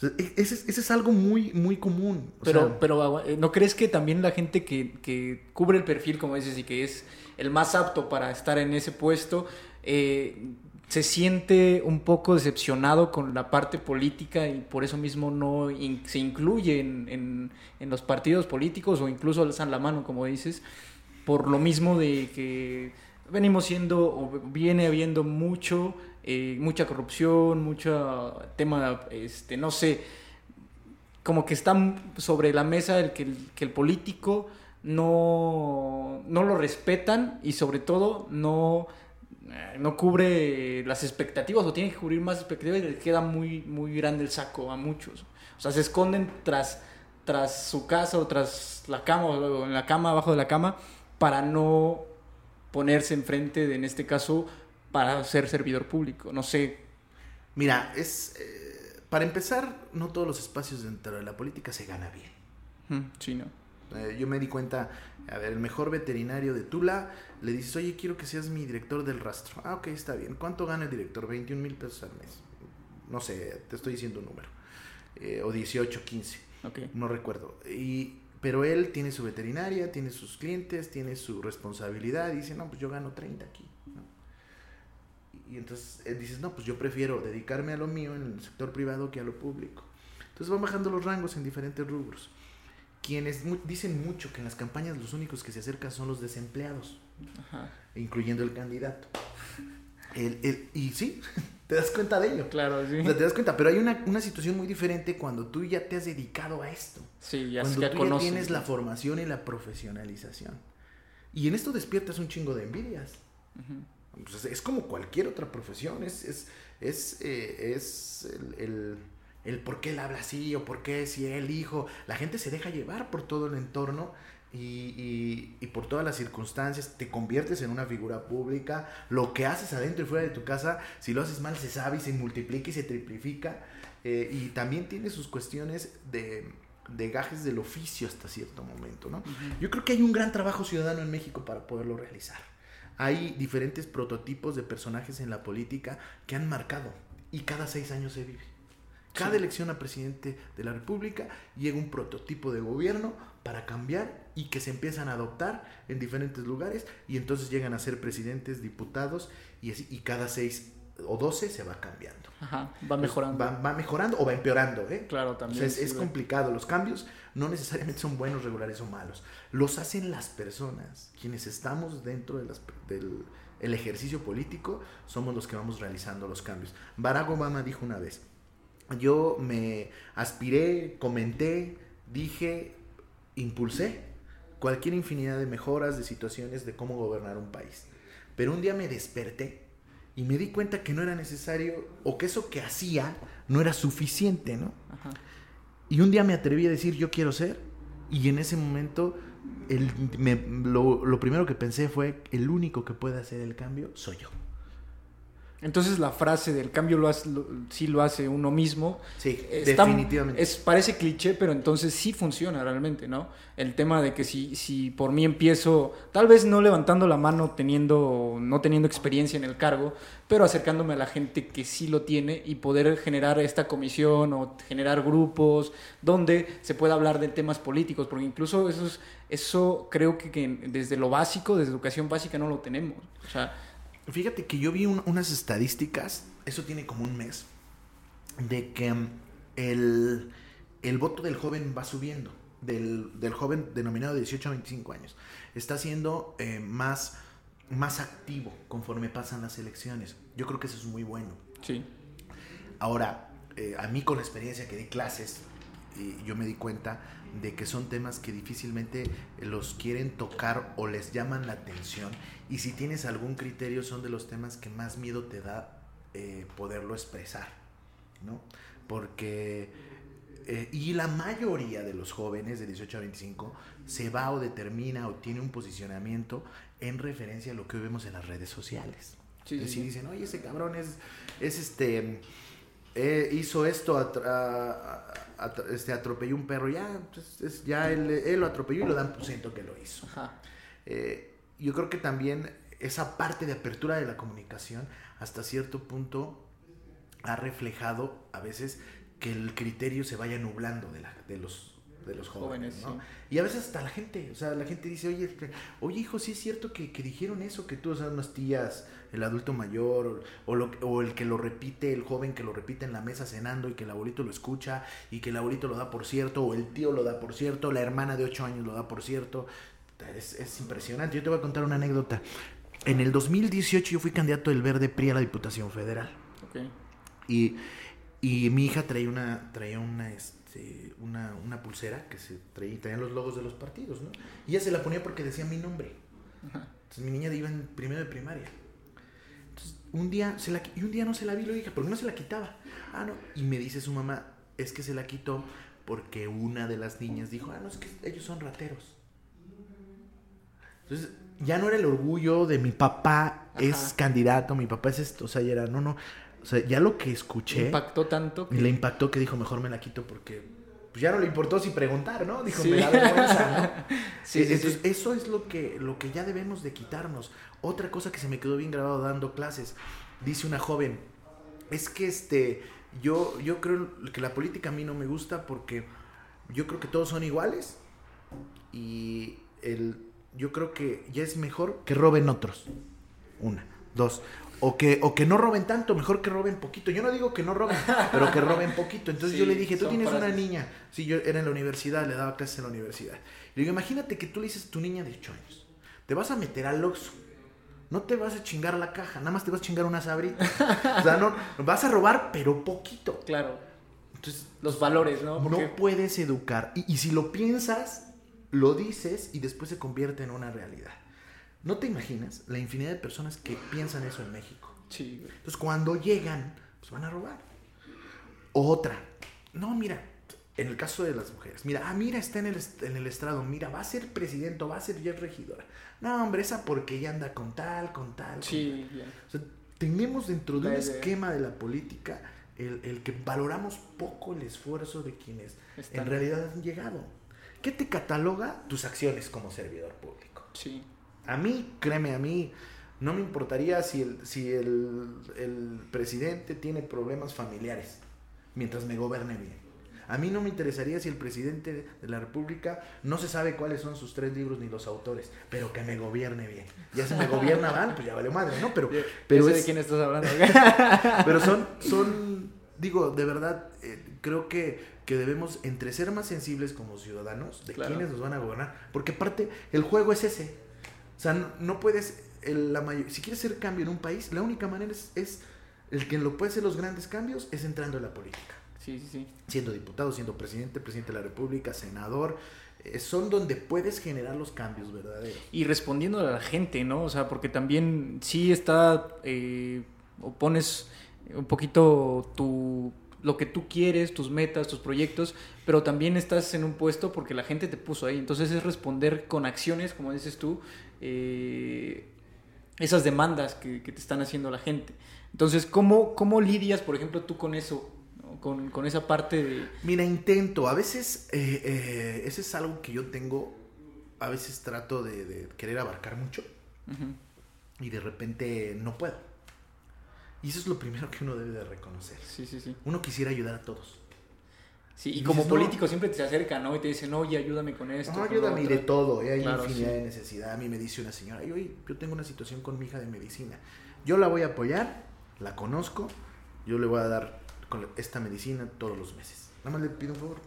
E, ese, es algo muy, muy común. pero, pero, eh, ¿no crees que también la gente que, que, cubre el perfil, como dices, y que es el más apto para estar en ese puesto, eh, se siente un poco decepcionado con la parte política y por eso mismo no se incluye en, en, los partidos políticos o incluso alzan la mano, como dices, por lo mismo de que venimos siendo o viene habiendo mucho, eh, mucha corrupción, mucho tema, este, no sé, como que está sobre la mesa el que el, político no, no lo respetan y sobre todo no, eh, no cubre las expectativas o tiene que cubrir más expectativas y le queda muy, muy grande el saco a muchos. O sea, se esconden tras, tras su casa o tras la cama o en la cama, abajo de la cama, para no ponerse enfrente, de, en este caso, para ser servidor público. No sé. Mira, es. Eh, para empezar, no todos los espacios dentro de la política se gana bien. Sí, ¿no? Eh, yo me di cuenta, a ver, el mejor veterinario de Tula, le dices, oye, quiero que seas mi director del rastro. Ah, ok, está bien. ¿Cuánto gana el director? 21 mil pesos al mes. No sé, te estoy diciendo un número. Eh, o 18, 15. Okay. No recuerdo. Y pero él tiene su veterinaria, tiene sus clientes, tiene su responsabilidad y dice, no, pues yo gano 30 aquí. Y entonces él dice, no, pues yo prefiero dedicarme a lo mío en el sector privado que a lo público. Entonces van bajando los rangos en diferentes rubros. Quienes dicen mucho que en las campañas los únicos que se acercan son los desempleados, incluyendo el candidato. El, y sí, te das cuenta de ello. Claro, sí. te das cuenta, pero hay una, una, situación muy diferente cuando tú ya te has dedicado a esto. Sí, ya Cuando tú ya tienes la formación y la profesionalización. Y en esto despiertas un chingo de envidias. Pues, es como cualquier otra profesión. Es, es, es, eh, es el, el, el, por qué él habla así o por qué si él hijo. La gente se deja llevar por todo el entorno y, y, por todas las circunstancias te conviertes en una figura pública. Lo que haces adentro y fuera de tu casa, si lo haces mal, se sabe y se multiplica y se triplica. Eh, y también tiene sus cuestiones de, de, gajes del oficio hasta cierto momento. ¿no? Yo creo que hay un gran trabajo ciudadano en México para poderlo realizar. Hay diferentes prototipos de personajes en la política que han marcado y cada seis años se vive. Cada elección a presidente de la República llega un prototipo de gobierno para cambiar y que se empiezan a adoptar en diferentes lugares y entonces llegan a ser presidentes, diputados y, así, y cada seis o doce se va cambiando. Ajá, va mejorando. Va, mejorando o va empeorando, ¿eh? Claro, también. es, complicado. Los cambios no necesariamente son buenos, regulares o malos. Los hacen las personas. Quienes estamos dentro de las, del el ejercicio político somos los que vamos realizando los cambios. Barack Obama dijo una vez, yo me aspiré, comenté, dije, impulsé cualquier infinidad de mejoras, de situaciones, de cómo gobernar un país. Pero un día me desperté y me di cuenta que no era necesario o que eso que hacía no era suficiente, ¿no? Y un día me atreví a decir, yo quiero ser. Y en ese momento el, lo, lo primero que pensé fue, el único que puede hacer el cambio soy yo. Entonces la frase del cambio lo hace, lo- sí lo hace uno mismo. Sí, Está- definitivamente. Es, parece cliché, pero entonces sí funciona realmente, ¿no? El tema de que si, si por mí empiezo, tal vez no levantando la mano teniendo, no teniendo experiencia en el cargo, pero acercándome a la gente que sí lo tiene y poder generar esta comisión o generar grupos donde se pueda hablar de temas políticos, porque incluso eso, es- eso creo que, que desde lo básico, desde educación básica no lo tenemos. O sea, Fíjate que yo vi un- unas estadísticas, eso tiene como un mes, de que mm, el, el voto del joven va subiendo, del, del joven denominado de 18 a 25 años. Está siendo eh, más, más activo conforme pasan las elecciones. Yo creo que eso es muy bueno. sí. Ahora, eh, a mí con la experiencia que di clases, eh, yo me di cuenta de que son temas que difícilmente los quieren tocar o les llaman la atención. Y si tienes algún criterio, son de los temas que más miedo te da eh, poderlo expresar, ¿no? Porque... eh, y la mayoría de los jóvenes de 18 a 25 se va o determina o tiene un posicionamiento en referencia a lo que hoy vemos en las redes sociales. Sí, es sí, decir, sí. dicen, oye, ese cabrón es, es este, eh, hizo esto, este, atropelló un perro, ya, pues, es- ya él, él lo atropelló y lo dan por ciento que lo hizo. Ajá. Eh, yo creo que también esa parte de apertura de la comunicación hasta cierto punto ha reflejado a veces que el criterio se vaya nublando de, la, de los de los jóvenes, Jóvenes, ¿no? sí. Y a veces hasta la gente, o sea, la gente dice, oye, oye hijo, sí es cierto que, que dijeron eso, que tú, o sea, unas tías, el adulto mayor, o, lo, o el que lo repite, el joven que lo repite en la mesa cenando y que el abuelito lo escucha y que el abuelito lo da por cierto, o el tío lo da por cierto, la hermana de 8 años lo da por cierto. Es, es impresionante. Yo te voy a contar una anécdota. En el 2018 yo fui candidato del Verde PRI a la Diputación Federal. Ok. Y, y mi hija traía una, traía una, este, una, una pulsera que se traía, traían los logos de los partidos, ¿no? Y ella se la ponía porque decía mi nombre. Entonces mi niña iba en primero de primaria. Un día, se la, qui- y un día no se la vi, le dije, ¿por qué no se la quitaba? Ah, no. Y me dice su mamá, es que se la quitó porque una de las niñas dijo, ah, no, es que ellos son rateros. Entonces, ya no era el orgullo de mi papá es candidato, mi papá es esto, o sea, ya era, no, no. O sea, ya lo que escuché Impactó tanto que... le impactó que dijo, mejor me la quito porque pues ya no le importó si preguntar, ¿no? Dijo, Sí. me da vergüenza, ¿no? Sí, sí, Entonces, eso es lo que, lo que ya debemos de quitarnos. Otra cosa que se me quedó bien grabado dando clases, dice una joven, es que este, yo, yo creo que la política a mí no me gusta porque yo creo que todos son iguales y el, yo creo que ya es mejor que roben otros. Una, dos. O que, o que no roben tanto, mejor que roben poquito. Yo no digo que no roben, pero que roben poquito. Entonces Sí, yo le dije, tú tienes una niña. Sí, yo era en la universidad, le daba clases en la universidad. Le digo, imagínate que tú le dices a tu niña de 8 años, te vas a meter al Oxxo. No te vas a chingar la caja, nada más te vas a chingar una sabrita. o sea, no, vas a robar, pero poquito. Claro, Entonces, los valores, ¿no? Porque- no puedes educar. Y, y si lo piensas, lo dices y después se convierte en una realidad. No te imaginas la infinidad de personas que piensan eso en México. Sí, güey. Entonces cuando llegan, pues van a robar. Otra. No, mira, en el caso de las mujeres. Mira, ah, mira, está en el, en el estrado. Mira, va a ser presidente o va a ser ya regidora. No, hombre, esa porque ella anda con tal, con tal. con Sí, ya. o sea, tenemos dentro de un idea. esquema de la política el, el que valoramos poco el esfuerzo de quienes Están- en realidad han llegado. ¿Qué te cataloga tus acciones como servidor público? Sí. A mí, créeme, a mí no me importaría si el, si el, el presidente tiene problemas familiares mientras me gobierne bien. A mí no me interesaría si el presidente de la República no se sabe cuáles son sus tres libros ni los autores, pero que me gobierne bien. Ya si me gobierna mal, pues ya vale madre, ¿no? Pero, pero sé es- de quién estás hablando. pero son, son, digo, de verdad, eh, creo que, que debemos entre ser más sensibles como ciudadanos de Claro. quiénes nos van a gobernar, porque aparte el juego es ese. O sea, no, no puedes, el- la mayor- si quieres hacer cambio en un país, la única manera es, es el que lo puede hacer los grandes cambios es entrando en la política. Sí, sí, sí. Siendo diputado, siendo presidente, presidente de la República, senador, eh, son donde puedes generar los cambios verdaderos. Y respondiendo a la gente, ¿no? O sea, porque también sí está, eh, o pones un poquito tu, lo que tú quieres, tus metas, tus proyectos, pero también estás en un puesto porque la gente te puso ahí. Entonces es responder con acciones, como dices tú, eh, esas demandas que, que te están haciendo la gente. Entonces, ¿cómo, cómo lidias, por ejemplo, tú con eso? Con, con, esa parte de... Mira, intento. A veces, eh, eh, ese es algo que yo tengo. A veces trato de, de querer abarcar mucho. Y de repente no puedo. Y eso es lo primero que uno debe de reconocer. Sí, sí, sí. Uno quisiera ayudar a todos. Sí, y, como político siempre te acercan, ¿no? Y te dicen, oye, ayúdame con esto. No, ayúdame de todo, ¿eh? hay infinidad de necesidad. A mí me dice una señora, yo, yo tengo una situación con mi hija de medicina. Yo la voy a apoyar, la conozco, yo le voy a dar esta medicina todos los meses. Nada más le pido un favor,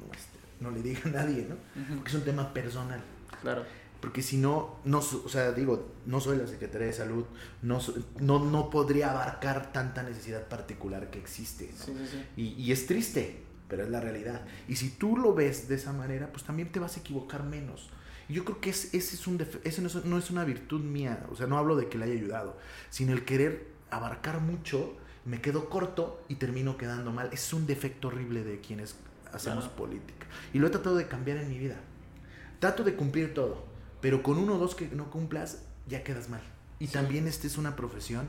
no, este, no le diga a nadie, ¿no? Porque es un tema personal. Claro. Porque si no, no, o sea, digo, no soy la Secretaría de Salud, no, no, no podría abarcar tanta necesidad particular que existe. ¿no? Sí, sí, sí. Y, y es triste, pero es la realidad. Y si tú lo ves de esa manera, pues también te vas a equivocar menos. Y yo creo que es, ese, es un ese no, es, no es una virtud mía, o sea, no hablo de que le haya ayudado, sino el querer abarcar mucho, me quedo corto y termino quedando mal. Es un defecto horrible de quienes hacemos Claro. política. Y lo he tratado de cambiar en mi vida. Trato de cumplir todo, pero con uno o dos que no cumplas, ya quedas mal. Y Sí. también esta es una profesión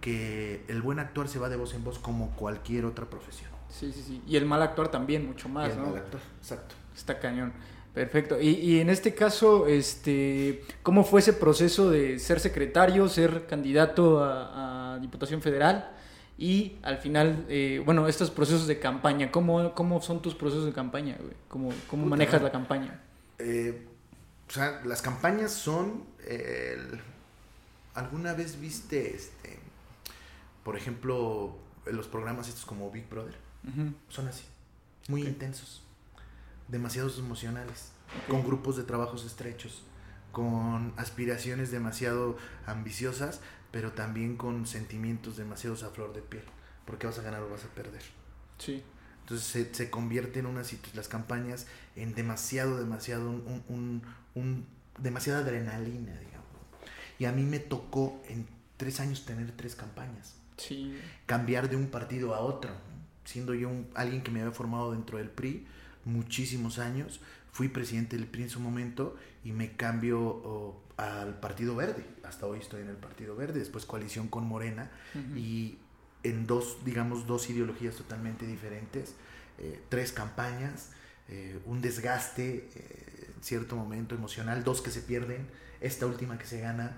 que el buen actuar se va de voz en voz como cualquier otra profesión. Sí, sí, sí. Y el mal actuar también, mucho Y más, el ¿no? mal actor, exacto. Está cañón. Perfecto. Y, y en este caso, este, ¿cómo fue ese proceso de ser secretario, ser candidato a, a Diputación Federal? Y al final, eh, bueno, estos procesos de campaña, ¿cómo, cómo son tus procesos de campaña, güey? ¿Cómo, cómo Puta, manejas la campaña? Eh, o sea, las campañas son. eh, el- ¿Alguna vez viste, este, por ejemplo, los programas estos como Big Brother? Son así, muy intensos, demasiados emocionales, con grupos de trabajos estrechos, con aspiraciones demasiado ambiciosas, pero también con sentimientos demasiados a flor de piel, porque vas a ganar o vas a perder. Sí, Entonces se, se convierte en unas las campañas en demasiado, demasiado, un, un- un- demasiada adrenalina, digamos. Y a mí me tocó en tres años tener tres campañas, sí, cambiar de un partido a otro. Siendo yo un- alguien que me había formado dentro del PRI muchísimos años, fui presidente del PRI en su momento y me cambio oh, al Partido Verde, hasta hoy estoy en el Partido Verde, después coalición con Morena, y en dos, digamos, dos ideologías totalmente diferentes, eh, tres campañas, eh, un desgaste eh, en cierto momento emocional, dos que se pierden, esta última que se gana,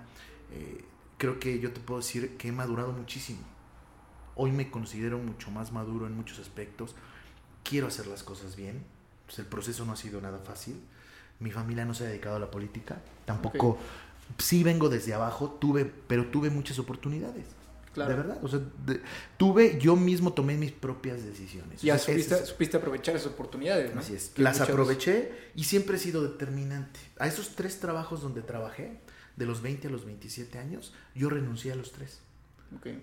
creo que yo te puedo decir que he madurado muchísimo. Hoy me considero mucho más maduro en muchos aspectos, quiero hacer las cosas bien, pues el proceso no ha sido nada fácil, mi familia no se ha dedicado a la política, tampoco, sí vengo desde abajo, tuve, pero tuve muchas oportunidades. claro. De verdad, o sea, de- tuve, yo mismo tomé mis propias decisiones. Ya O sea, supiste, ese es- supiste aprovechar esas oportunidades, ¿no? Así es. Las muchas- aproveché y siempre he sido determinante. A esos tres trabajos donde trabajé, de los 20 a los 27 años, yo renuncié a los tres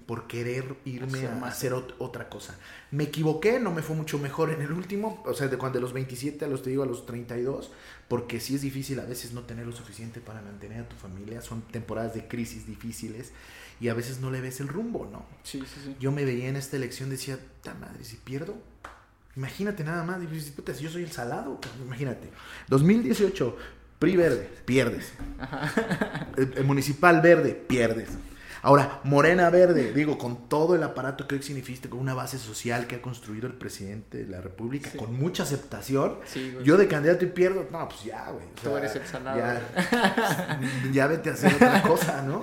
Por querer irme Hacer a más. hacer ot- otra cosa. Me equivoqué, no me fue mucho mejor en el último, o sea, de cuando de los 27 a los, te digo, a los 32, porque sí es difícil a veces no tener lo suficiente para mantener a tu familia, son temporadas de crisis difíciles y a veces no le ves el rumbo, ¿no? Sí, sí, sí. Yo me veía en esta elección, decía, ta madre, si pierdo, imagínate nada más, puta, si yo soy el salado, imagínate. 2018, PRI verde, pierdes. El, el municipal verde, pierdes. Ahora, Morena Verde, digo, con todo el aparato que hoy significa, con una base social que ha construido el presidente de la República, Sí. con mucha aceptación, Sí, yo de candidato y pierdo, no, pues ya, güey. o Tú sea, eres el salado, Ya, ya vete a hacer otra cosa, ¿no?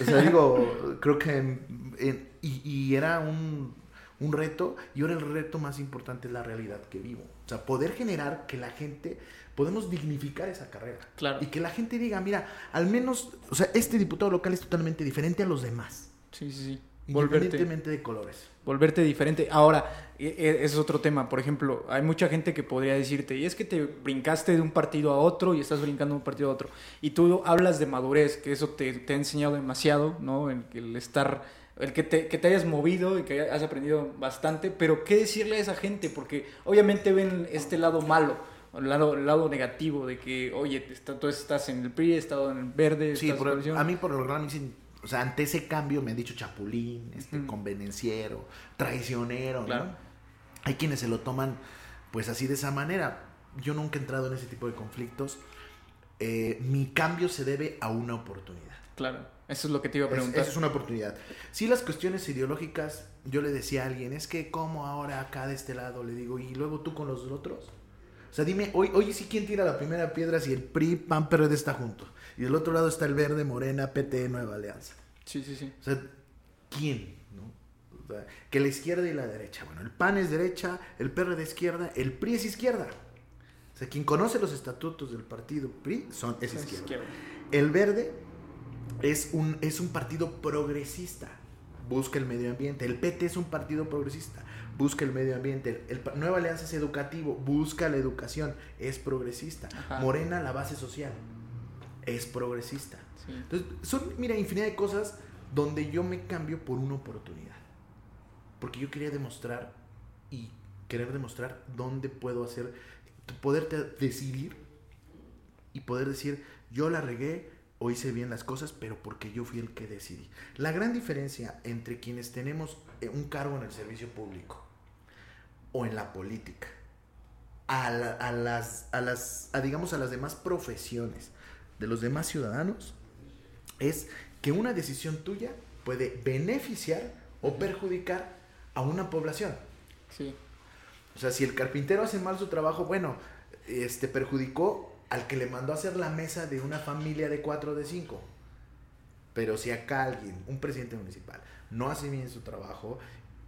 O sea, digo, creo que. en- y, y era un, un reto, y ahora el reto más importante es la realidad que vivo. O sea, poder generar que la gente. Podemos dignificar esa carrera. Claro. Y que la gente diga, mira, al menos, o sea, este diputado local es totalmente diferente a los demás. Sí, sí, sí. Volverte, Independientemente de colores. volverte diferente. Ahora, e- e- ese es otro tema. Por ejemplo, hay mucha gente que podría decirte, y es que te brincaste de un partido a otro y estás brincando de un partido a otro. Y tú hablas de madurez, que eso te, te ha enseñado demasiado, ¿no? El, el estar, el que te, que te hayas movido y que has aprendido bastante. Pero, ¿qué decirle a esa gente? Porque obviamente ven este lado malo. El lado, el lado negativo de que, oye, está- tú estás en el PRI, estado en el verde, Sí, por- a mí por lo general me dicen, o sea, ante ese cambio me han dicho chapulín, este, Ujú. convenenciero, traicionero, ¿no? Claro. Hay quienes se lo toman pues así de esa manera. Yo nunca he entrado en ese tipo de conflictos. Eh, mi cambio se debe a una oportunidad. Claro. Eso es lo que te iba a Es- preguntar. Esa es una oportunidad. Sí, las cuestiones ideológicas, yo le decía a alguien, es que como ahora acá de este lado, le digo, y luego tú con los otros. O sea, dime, hoy, hoy sí quién tira la primera piedra si el PRI, PAN, PRD está junto. Y del otro lado está el Verde, Morena, PT, Nueva Alianza. Sí, sí, sí. O sea, ¿quién? ¿No? O sea, que la izquierda y la derecha. Bueno, el PAN es derecha, el PRD es izquierda, el PRI es izquierda. O sea, quien conoce los estatutos del partido PRI son, es Es izquierda. izquierda. El verde es un, es un partido progresista. Busca el medio ambiente. El PT es un partido progresista. Busca el medio ambiente. El, pa- Nueva Alianza es educativo. Busca la educación. Es progresista. Ajá. Morena, la base social. Es progresista. Sí. Entonces, son, mira, infinidad de cosas donde yo me cambio por una oportunidad. Porque yo quería demostrar y querer demostrar dónde puedo hacer, poderte decidir y poder decir, yo la regué o hice bien las cosas, pero porque yo fui el que decidí. La gran diferencia entre quienes tenemos eh, un cargo en el servicio público o en la política, a, la- a las, a las, a, digamos, a las demás profesiones de los demás ciudadanos, es que una decisión tuya puede beneficiar o perjudicar a una población. Sí. O sea, si el carpintero hace mal su trabajo, bueno, este perjudicó al que le mandó a hacer la mesa de una familia de cuatro o de cinco. Pero si acá alguien, un presidente municipal, no hace bien su trabajo,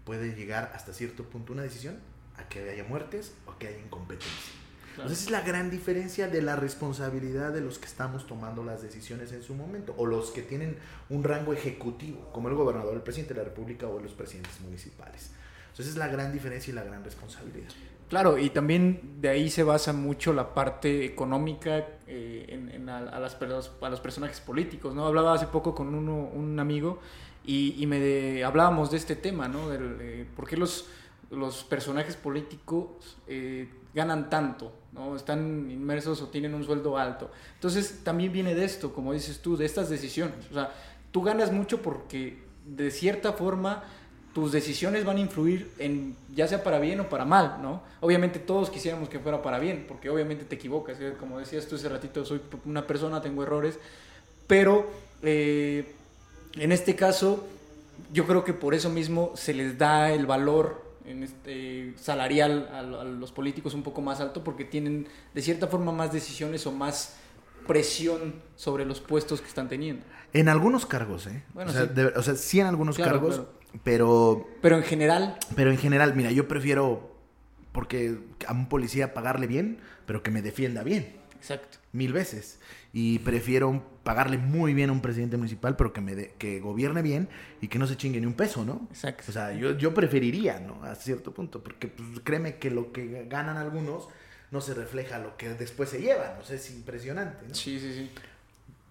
puede llegar hasta cierto punto una decisión a que haya muertes o que haya incompetencia. Claro. Entonces, esa es la gran diferencia de la responsabilidad de los que estamos tomando las decisiones en su momento, o los que tienen un rango ejecutivo, como el gobernador, el presidente de la República o los presidentes municipales. Entonces, esa es la gran diferencia y la gran responsabilidad. Claro, y también de ahí se basa mucho la parte económica eh, en, en a, a las, a los personajes políticos, ¿no? Hablaba hace poco con uno, un amigo y, y me de- hablábamos de este tema, ¿no? Del, eh, ¿Por qué los, los personajes políticos eh, ganan tanto, ¿no? Están inmersos o tienen un sueldo alto. Entonces también viene de esto, como dices tú, de estas decisiones. O sea, tú ganas mucho porque de cierta forma tus decisiones van a influir en ya sea para bien o para mal, ¿no? Obviamente todos quisiéramos que fuera para bien, porque obviamente te equivocas, ¿eh? como decías tú hace ratito, soy una persona, tengo errores, pero eh, en este caso yo creo que por eso mismo se les da el valor en este, salarial a, a los políticos un poco más alto, porque tienen de cierta forma más decisiones o más presión sobre los puestos que están teniendo. En algunos cargos, ¿eh? Bueno, o, sea, sí. de- o sea, sí en algunos Claro, cargos, claro. pero Pero en general, pero en general, mira, yo prefiero porque a un policía pagarle bien, pero que me defienda bien, exacto. mil veces. Y prefiero pagarle muy bien a un presidente municipal, pero que me de- que gobierne bien y que no se chingue ni un peso, ¿no? Exacto. O sea, yo, yo preferiría, ¿no? A cierto punto, porque pues, créeme que lo que ganan algunos no se refleja lo que después se llevan, o sea, es impresionante, ¿no? Sí, sí,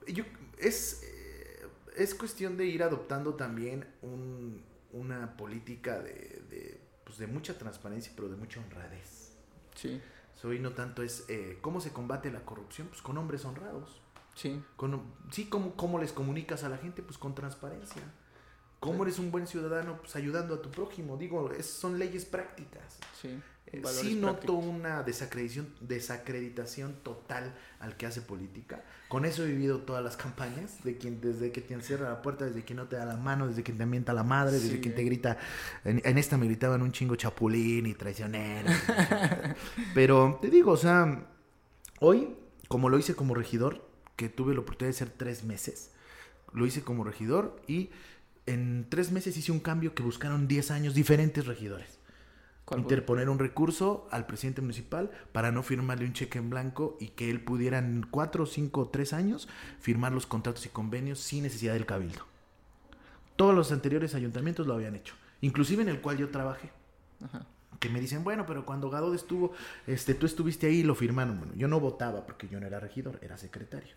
sí. Yo, es, eh, es cuestión de ir adoptando también un- una política de, de, pues, de mucha transparencia, pero de mucha honradez. Sí, Soy no tanto es eh, cómo se combate la corrupción, pues con hombres honrados. Sí. Con, sí, ¿cómo, cómo les comunicas a la gente, pues con transparencia. ¿Cómo eres un buen ciudadano? Pues ayudando a tu prójimo. Digo, es, son leyes prácticas. Sí, Eh, sí noto prácticos. una desacreditación, desacreditación total al que hace política. Con eso he vivido todas las campañas, de quien, desde que te encierra la puerta, desde quien no te da la mano, desde quien te mienta la madre, desde Sí, quien eh. te grita. En, en esta me gritaban un chingo chapulín y traicionero. Pero te digo, o sea, hoy, como lo hice como regidor, que tuve la oportunidad de ser tres meses, lo hice como regidor y en tres meses hice un cambio que buscaron 10 años diferentes regidores interponer un recurso al presidente municipal para no firmarle un cheque en blanco y que él pudiera en cuatro, cinco, tres años firmar los contratos y convenios sin necesidad del cabildo. Todos los anteriores ayuntamientos lo habían hecho, inclusive en el cual yo trabajé. Ajá. Que me dicen, bueno, pero cuando Gadot estuvo, este, tú estuviste ahí y lo firmaron. Bueno, yo no votaba porque yo no era regidor, era secretario.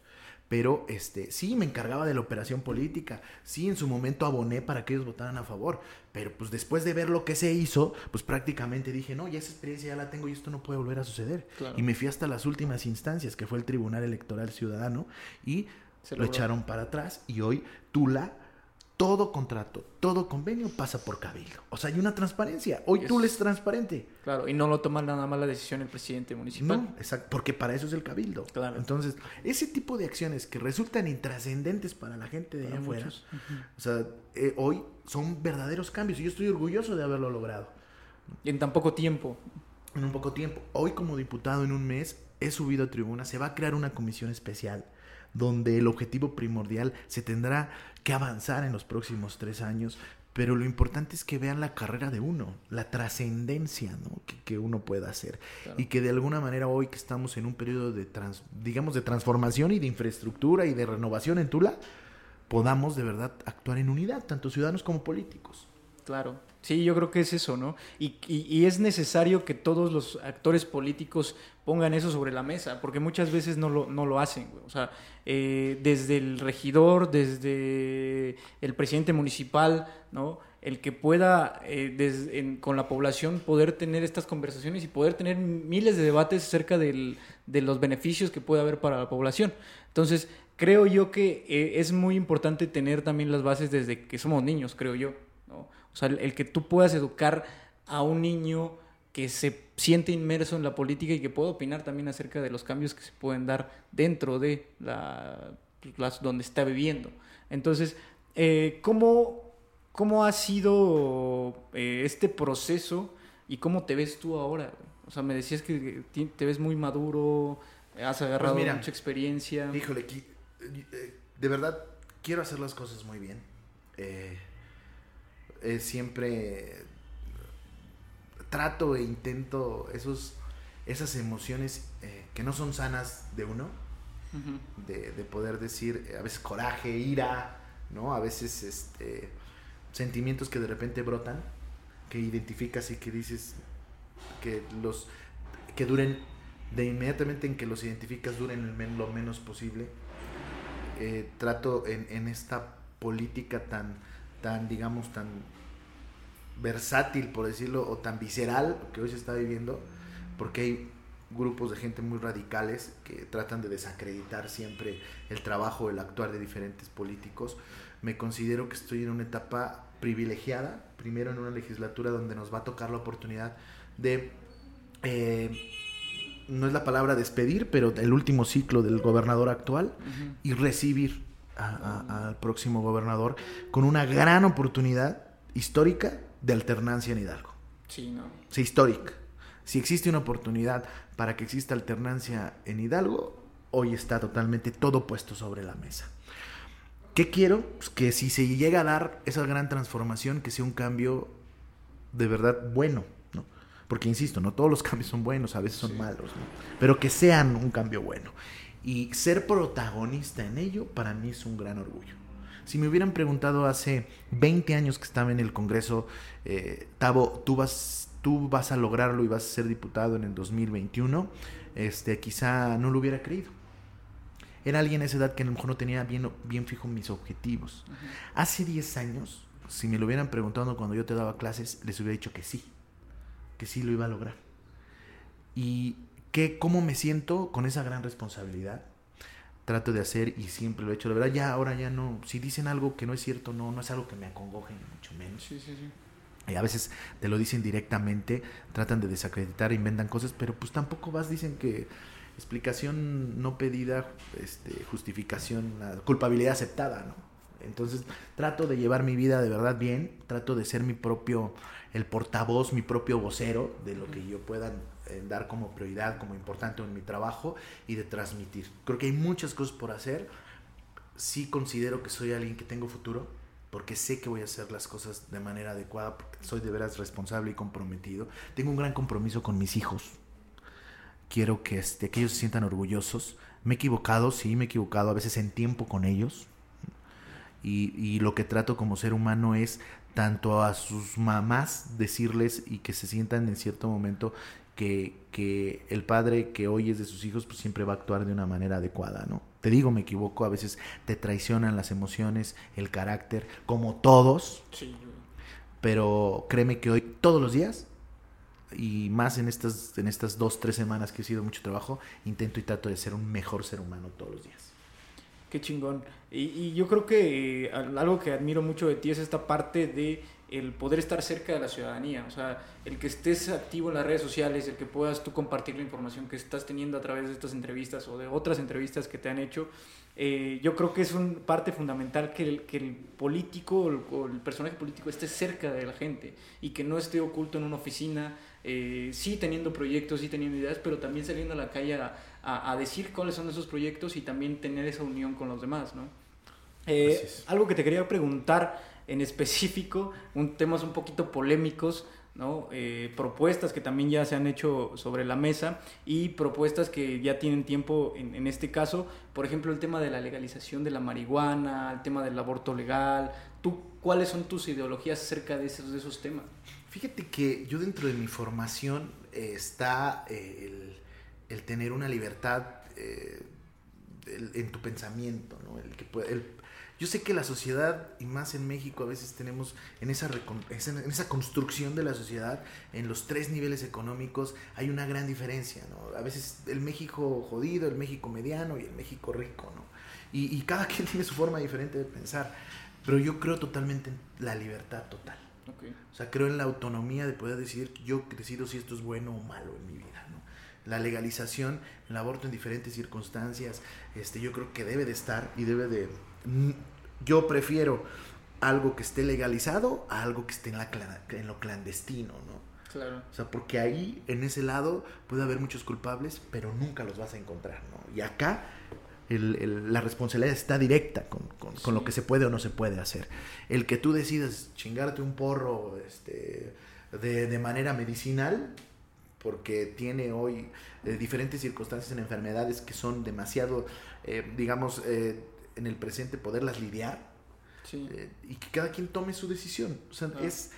Pero este, sí me encargaba de la operación política, sí en su momento aboné para que ellos votaran a favor, pero pues después de ver lo que se hizo, pues prácticamente dije, no, ya esa experiencia ya la tengo y esto no puede volver a suceder. Claro. Y me fui hasta las últimas instancias, que fue el Tribunal Electoral Ciudadano, y Se lo echaron para atrás y hoy Tula todo contrato, todo convenio pasa por cabildo. O sea, hay una transparencia. Hoy tú le es transparente. Claro, y no lo toma nada más la decisión el presidente municipal. No, exacto, porque para eso es el cabildo. Claro. Entonces, ese tipo de acciones que resultan intrascendentes para la gente de allá afuera, o sea, eh, hoy son verdaderos cambios y yo estoy orgulloso de haberlo logrado. Y en tan poco tiempo. En un poco tiempo. Hoy como diputado en un mes he subido a tribuna, se va a crear una comisión especial donde el objetivo primordial se tendrá que avanzar en los próximos tres años, pero lo importante es que vean la carrera de uno, la trascendencia ¿no? que, uno pueda hacer. Y que de alguna manera hoy que estamos en un periodo de, trans, digamos, de transformación y de infraestructura y de renovación en Tula, podamos de verdad actuar en unidad, tanto ciudadanos como políticos. Claro, sí, yo creo que es eso, ¿no? Y, es necesario que todos los actores políticos pongan eso sobre la mesa, porque muchas veces no lo, no hacen. O sea, eh, desde el regidor, desde el presidente municipal, ¿no? El que pueda, eh, con la población, poder tener estas conversaciones y poder tener miles de debates acerca de los beneficios que puede haber para la población. Entonces, creo yo que eh, es muy importante tener también las bases desde que somos niños, creo yo. O sea, el, que tú puedas educar a un niño que se siente inmerso en la política y que pueda opinar también acerca de los cambios que se pueden dar dentro de la, donde está viviendo. Entonces, eh, ¿cómo, ¿cómo, ha sido eh, este proceso y cómo te ves tú ahora? O sea, me decías que te ves muy maduro, has agarrado pues mucha experiencia. Híjole, eh, de verdad quiero hacer las cosas muy bien. Eh, eh, siempre trato e intento esos, esas emociones eh, que no son sanas de uno, de, poder decir a veces coraje, ira, ¿no? A veces este, sentimientos que de repente brotan, que identificas y que dices que los que duren de inmediatamente en que los identificas duren lo menos posible. Eh, trato en, en esta política tan tan, digamos, tan versátil, por decirlo, o tan visceral que hoy se está viviendo, porque hay grupos de gente muy radicales que tratan de desacreditar siempre el trabajo, el actuar de diferentes políticos. Me considero que estoy en una etapa privilegiada, primero en una legislatura donde nos va a tocar la oportunidad de, eh, no es la palabra despedir, pero el último ciclo del gobernador actual y recibir al próximo gobernador con una gran oportunidad histórica de alternancia en Hidalgo. Sí, ¿no? Sí, histórica. Si existe una oportunidad para que exista alternancia en Hidalgo, hoy está totalmente todo puesto sobre la mesa. ¿Qué quiero? Pues que si se llega a dar esa gran transformación, que sea un cambio de verdad bueno, ¿no? Porque insisto, no todos los cambios son buenos, a veces son malos, ¿no? Pero que sean un cambio bueno. Y ser protagonista en ello para mí es un gran orgullo. Si me hubieran preguntado hace 20 años que estaba en el Congreso, eh, Tavo, tú vas, tú vas a lograrlo y vas a ser diputado en el 2021, este, quizá no lo hubiera creído. Era alguien a esa edad que a lo mejor no tenía bien, bien fijo mis objetivos. Hace 10 años, si me lo hubieran preguntado cuando yo te daba clases, les hubiera dicho que sí, que sí lo iba a lograr. Y cómo me siento con esa gran responsabilidad. Trato de hacer y siempre lo he hecho. La verdad, ya ahora ya no. Si dicen algo que no es cierto, no, no es algo que me acongoje, mucho menos. Sí, sí, sí. Y a veces te lo dicen directamente, tratan de desacreditar, inventan cosas, pero pues tampoco vas, dicen que explicación no pedida, este, justificación, culpabilidad aceptada, ¿no? Entonces trato de llevar mi vida de verdad bien, trato de ser mi propio, el portavoz, mi propio vocero de lo que yo pueda dar como prioridad, como importante en mi trabajo y de transmitir. Creo que hay muchas cosas por hacer. Sí considero que soy alguien que tengo futuro, porque sé que voy a hacer las cosas de manera adecuada, porque soy de veras responsable y comprometido. Tengo un gran compromiso con mis hijos. Quiero que, este, que ellos se sientan orgullosos. Me he equivocado, sí, me he equivocado a veces en tiempo con ellos. Y, y, lo que trato como ser humano es tanto a sus mamás decirles y que se sientan en cierto momento que, el padre que hoy es de sus hijos pues siempre va a actuar de una manera adecuada, ¿no? Te digo, me equivoco, a veces te traicionan las emociones, el carácter, como todos. Pero créeme que hoy, todos los días, y más en estas, en estas dos, tres semanas que he sido mucho trabajo, intento y trato de ser un mejor ser humano todos los días. Qué chingón. Y, y yo creo que eh, algo que admiro mucho de ti es esta parte de el poder estar cerca de la ciudadanía, o sea, el que estés activo en las redes sociales, el que puedas tú compartir la información que estás teniendo a través de estas entrevistas o de otras entrevistas que te han hecho, eh, yo creo que es una parte fundamental que el, que el político o el, personaje político esté cerca de la gente y que no esté oculto en una oficina, eh, sí teniendo proyectos, sí teniendo ideas, pero también saliendo a la calle a, a, decir cuáles son esos proyectos y también tener esa unión con los demás, ¿no? Eh, algo que te quería preguntar en específico, un, temas un poquito polémicos, ¿no? Eh, propuestas que también ya se han hecho sobre la mesa y propuestas que ya tienen tiempo en, en, este caso, por ejemplo el tema de la legalización de la marihuana, el tema del aborto legal, ¿tú cuáles son tus ideologías acerca de esos, de esos temas? Fíjate que yo dentro de mi formación eh, está eh, el, el, tener una libertad en tu pensamiento, ¿no? el que puede, yo sé que la sociedad, y más en México, a veces tenemos en esa, en esa construcción de la sociedad, en los tres niveles económicos, hay una gran diferencia, ¿no? A veces el México jodido, el México mediano y el México rico, ¿no? Y, y cada quien tiene su forma diferente de pensar, pero yo creo totalmente en la libertad total. Okay. O sea, creo en la autonomía de poder decir, yo decido si esto es bueno o malo en mi vida, ¿no? la legalización, el aborto en diferentes circunstancias, este, yo creo que debe de estar y debe de, yo prefiero algo que esté legalizado a algo que esté en, la, en lo clandestino, ¿no? Claro. O sea, porque ahí, en ese lado, puede haber muchos culpables, pero nunca los vas a encontrar, ¿no? Y acá el, el, la responsabilidad está directa con, con, sí. con, lo que se puede o no se puede hacer. El que tú decidas chingarte un porro este, de, de manera medicinal, porque tiene hoy eh, diferentes circunstancias en enfermedades que son demasiado, eh, digamos, eh, en el presente poderlas lidiar sí. eh, y que cada quien tome su decisión. O sea, ah. es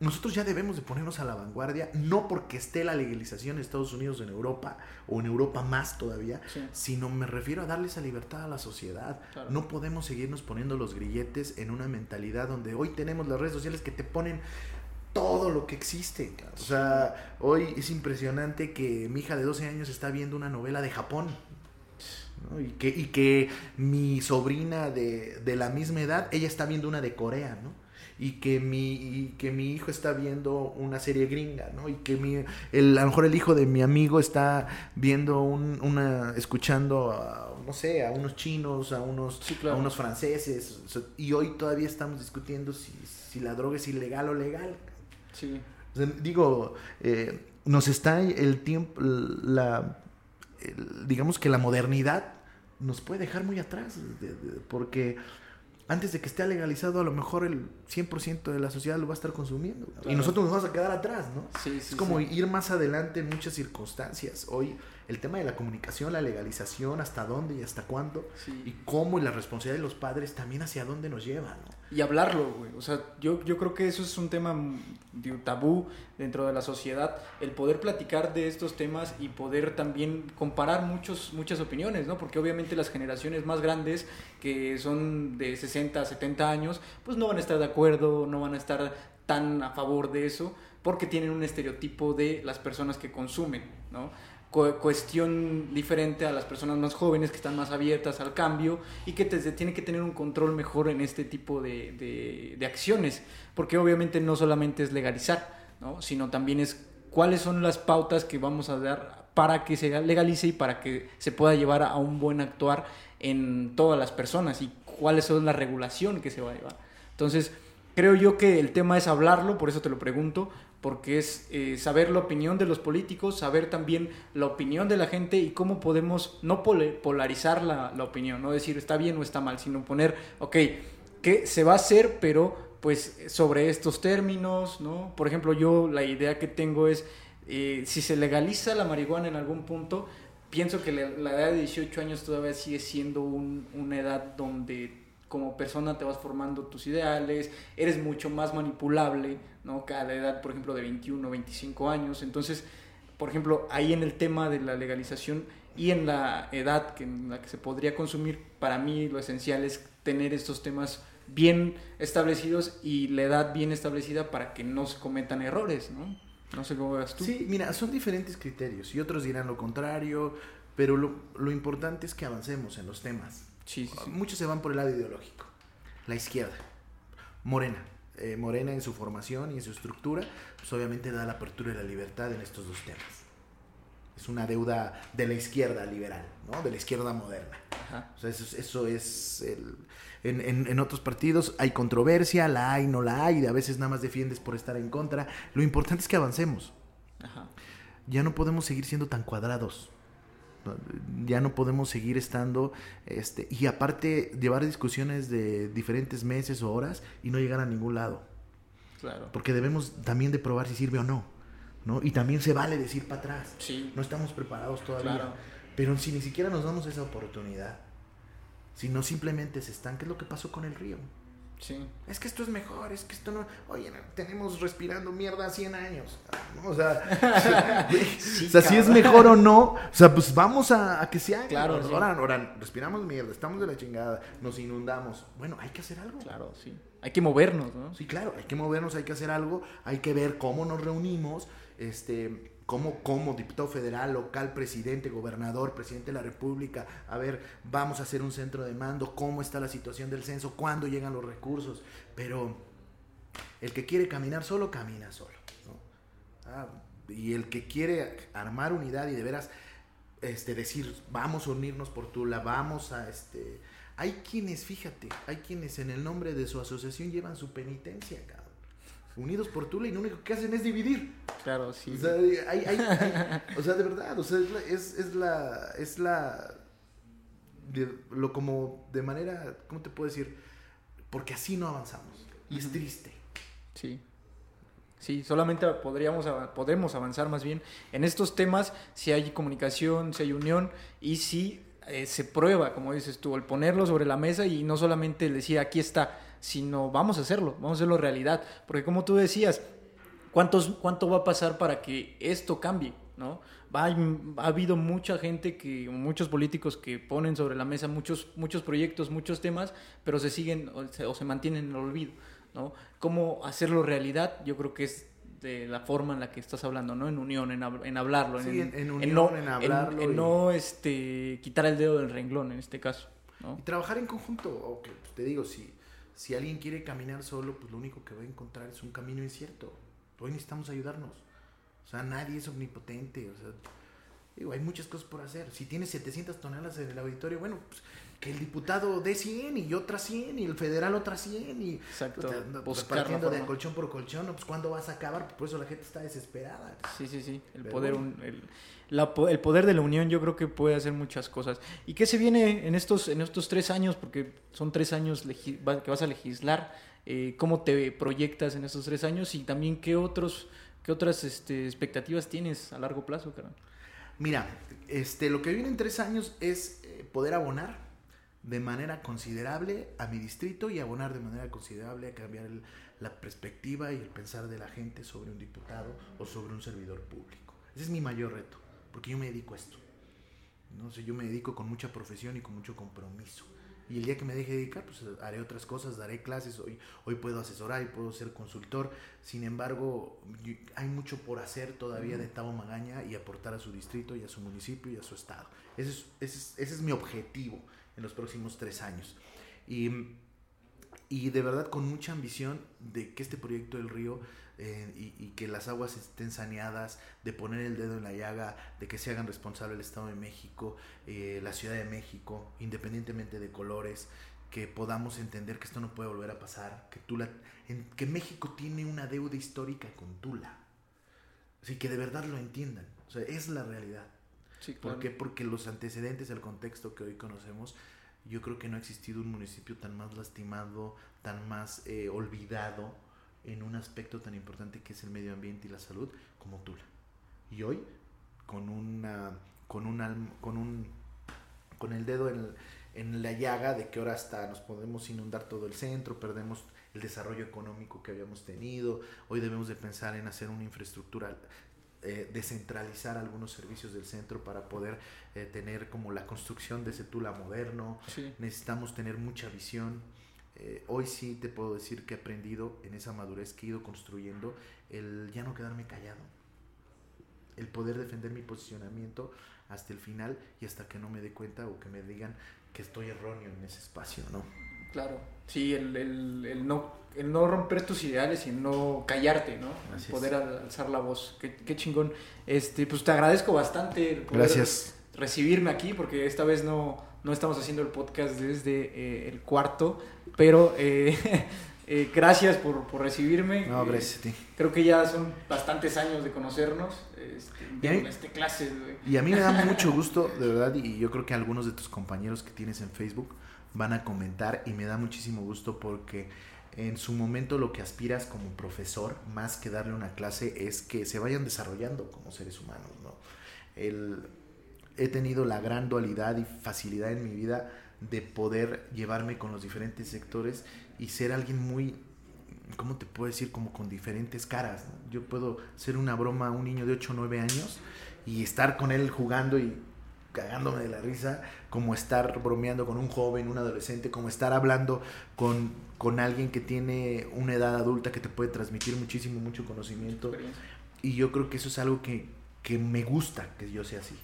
nosotros ya debemos de ponernos a la vanguardia, no porque esté la legalización en Estados Unidos o en Europa, o en Europa más todavía, sí. sino me refiero a darle esa libertad a la sociedad. Claro. No podemos seguirnos poniendo los grilletes en una mentalidad donde hoy tenemos las redes sociales que te ponen todo lo que existe. O sea, hoy es impresionante que mi hija de 12 años está viendo una novela de Japón. ¿No? Y, que, y que mi sobrina de, de, la misma edad, ella está viendo una de Corea, ¿no? Y que, mi, y que mi hijo está viendo una serie gringa, ¿no? Y que mi, el, a lo mejor el hijo de mi amigo está viendo un, una, escuchando, a, no sé, a unos chinos, a unos, sí, claro. a unos franceses. Y hoy todavía estamos discutiendo si, si la droga es ilegal o legal. Sí. O sea, digo, eh, nos está el tiempo, la, digamos que la modernidad nos puede dejar muy atrás, porque antes de que esté legalizado, a lo mejor el 100% de la sociedad lo va a estar consumiendo. Claro. Y nosotros nos vamos a quedar atrás, ¿no? Sí, sí, es como sí. ir más adelante en muchas circunstancias. Hoy el tema de la comunicación, la legalización, hasta dónde y hasta cuándo, sí. y cómo y la responsabilidad de los padres también hacia dónde nos lleva, ¿no? Y hablarlo, güey. O sea, yo, yo creo que eso es un tema digo, tabú dentro de la sociedad, el poder platicar de estos temas y poder también comparar muchos, muchas opiniones, ¿no? Porque obviamente las generaciones más grandes, que son de 60, 70 años, pues no van a estar de acuerdo, no van a estar tan a favor de eso, porque tienen un estereotipo de las personas que consumen, ¿no? Cuestión diferente a las personas más jóvenes que están más abiertas al cambio y que te, tienen que tener un control mejor en este tipo de, de, de, acciones, porque obviamente no solamente es legalizar, ¿no? sino también es cuáles son las pautas que vamos a dar para que se legalice y para que se pueda llevar a un buen actuar en todas las personas y cuáles son la regulación que se va a llevar. Entonces, creo yo que el tema es hablarlo, por eso te lo pregunto, porque es eh, saber la opinión de los políticos, saber también la opinión de la gente y cómo podemos no polarizar la, la, opinión, no decir está bien o está mal, sino poner, ok, ¿qué se va a hacer, pero pues sobre estos términos, ¿no? Por ejemplo, yo la idea que tengo es, eh, si se legaliza la marihuana en algún punto, pienso que la, la edad de 18 años todavía sigue siendo un, una edad donde como persona te vas formando tus ideales, eres mucho más manipulable, ¿no? Que a la edad, por ejemplo, de 21, 25 años. Entonces, por ejemplo, ahí en el tema de la legalización y en la edad que, en la que se podría consumir, para mí lo esencial es tener estos temas bien establecidos y la edad bien establecida para que no se cometan errores, ¿no? No sé cómo veas tú. Sí, mira, son diferentes criterios y otros dirán lo contrario, pero lo, lo importante es que avancemos en los temas Sí, sí, sí. Muchos se van por el lado ideológico. La izquierda, Morena. Eh, Morena en su formación y en su estructura, pues obviamente da la apertura y la libertad en estos dos temas. Es una deuda de la izquierda liberal, ¿no? De la izquierda moderna. Ajá. O sea, eso, es- eso es... el- en, en- en otros partidos hay controversia, la hay, no la hay, y a veces nada más defiendes por estar en contra. Lo importante es que avancemos. Ajá. Ya no podemos seguir siendo tan cuadrados. Ya no podemos seguir estando... Este, y aparte, llevar discusiones de diferentes meses o horas y no llegar a ningún lado. Claro. Porque debemos también de probar si sirve o no. ¿no? Y también se vale decir para atrás. Sí. No estamos preparados todavía. Claro. Pero si ni siquiera nos damos esa oportunidad, si no simplemente se están, ¿qué es lo que pasó con el río? Sí. Es que esto es mejor, es que esto no. Oye, tenemos respirando mierda 100 años. ¿no? O sea, Sí, o sea si es mejor o no, o sea, pues vamos a, a que se haga. Claro, ahora, sí. ahora, ahora respiramos mierda, estamos de la chingada, nos inundamos. Bueno, hay que hacer algo. Claro, sí. Hay que movernos, ¿no? Sí, claro, hay que movernos, hay que hacer algo, hay que ver cómo nos reunimos, este, cómo como diputado federal, local, presidente, gobernador, presidente de la República, a ver, vamos a hacer un centro de mando, cómo está la situación del censo, cuándo llegan los recursos, pero el que quiere caminar solo, camina solo. Ah, y el que quiere armar unidad y de veras este, decir, vamos a unirnos por Tula, vamos a este... Hay quienes, fíjate, hay quienes en el nombre de su asociación llevan su penitencia, cabrón. Unidos por Tula y lo único que hacen es dividir. Claro, sí. O sea, hay- hay- hay- o sea, de verdad, o sea, es la, es, es la, es la, de- lo como de manera, ¿cómo te puedo decir? Porque así no avanzamos. Y es triste. Sí. Sí, solamente podríamos podemos avanzar más bien en estos temas si hay comunicación, si hay unión y si eh, se prueba, como dices tú, el ponerlo sobre la mesa y no solamente decir aquí está, sino vamos a hacerlo, vamos a hacerlo realidad. Porque como tú decías, ¿cuántos, ¿cuánto va a pasar para que esto cambie? ¿no? Ha habido mucha gente, que, muchos políticos que ponen sobre la mesa muchos, muchos proyectos, muchos temas, pero se siguen o se, o se mantienen en el olvido. ¿no? ¿Cómo hacerlo realidad? Yo creo que es de la forma en la que estás hablando, ¿no? En unión, en, hab- en hablarlo, Sí, en- en unión, no, en hablarlo en y- no este, quitar el dedo del renglón en este caso, ¿no? Y trabajar en conjunto, te digo, si, si alguien quiere caminar solo, pues lo único que va a encontrar es un camino incierto. Hoy necesitamos ayudarnos. O sea, nadie es omnipotente. O sea, digo, hay muchas cosas por hacer. Si tienes 700 toneladas en el auditorio, bueno, pues que el diputado dé 100 y otras 100 y el federal otras 100 y Exacto, la repartiendo de colchón por colchón, pues ¿cuándo vas a acabar? Por eso la gente está desesperada. Sí, sí, sí. El Pero poder, bueno. un- el, la el poder de la unión yo creo que puede hacer muchas cosas. ¿Y qué se viene en estos, en estos tres años? Porque son tres años que vas a legislar. Eh, ¿Cómo te proyectas en estos tres años? Y también qué otros, qué otras este, expectativas tienes a largo plazo, cara? Mira, este, lo que viene en tres años es eh, poder abonar de manera considerable a mi distrito y abonar de manera considerable a cambiar el- la perspectiva y el pensar de la gente sobre un diputado o sobre un servidor público. Ese es mi mayor reto, porque yo me dedico a esto. No sé, yo me dedico con mucha profesión y con mucho compromiso. Y el día que me deje de dedicar, pues haré otras cosas, daré clases. Hoy, hoy puedo asesorar y puedo ser consultor. Sin embargo, hay mucho por hacer todavía de Tabo Magaña y aportar a su distrito y a su municipio y a su estado. Ese es, ese es, ese es mi objetivo en los próximos tres años. Y, y de verdad con mucha ambición de que este proyecto del río eh, y, y que las aguas estén saneadas, de poner el dedo en la llaga, de que se hagan responsable el Estado de México, eh, la Ciudad de México, independientemente de colores, que podamos entender que esto no puede volver a pasar, que, Tula, en- que México tiene una deuda histórica con Tula. Así que de verdad lo entiendan. O sea, es la realidad. Sí, ¿Por qué? Porque los antecedentes, el contexto que hoy conocemos, yo creo que no ha existido un municipio tan más lastimado, tan más eh, olvidado en un aspecto tan importante que es el medio ambiente y la salud como Tula. Y hoy, con una, con un, con un, con el dedo en, en la llaga de que ahora hasta nos podemos inundar todo el centro, perdemos el desarrollo económico que habíamos tenido, hoy debemos de pensar en hacer una infraestructura eh, descentralizar algunos servicios del centro para poder eh, tener como la construcción de ese Tula moderno. Sí. Necesitamos tener mucha visión. Eh, hoy sí te puedo decir que he aprendido en esa madurez que he ido construyendo el ya no quedarme callado. El poder defender mi posicionamiento hasta el final y hasta que no me dé cuenta o que me digan que estoy erróneo en ese espacio, ¿no? Claro, sí, el, el, el no, el no romper tus ideales y no callarte, ¿no? Así poder alzar la voz. Qué, qué, chingón. Este, pues te agradezco bastante el poder Gracias. recibirme aquí, porque esta vez no, no estamos haciendo el podcast desde eh, el cuarto, pero eh, eh, gracias por, por, recibirme. No, gracias a ti. Creo que ya son bastantes años de conocernos este, este clase. Y a mí me da mucho gusto, de verdad, y yo creo que algunos de tus compañeros que tienes en Facebook van a comentar y me da muchísimo gusto porque en su momento lo que aspiras como profesor, más que darle una clase, es que se vayan desarrollando como seres humanos, ¿no? El, he tenido la gran dualidad y facilidad en mi vida de poder llevarme con los diferentes sectores y ser alguien muy, ¿cómo te puedo decir? Como con diferentes caras. ¿no? Yo puedo ser una broma a un niño de 8 o 9 años y estar con él jugando y cagándome de la risa, como estar bromeando con un joven, un adolescente, como estar hablando con, con alguien que tiene una edad adulta que te puede transmitir muchísimo, mucho conocimiento. Y yo creo que eso es algo que, que me gusta que yo sea así.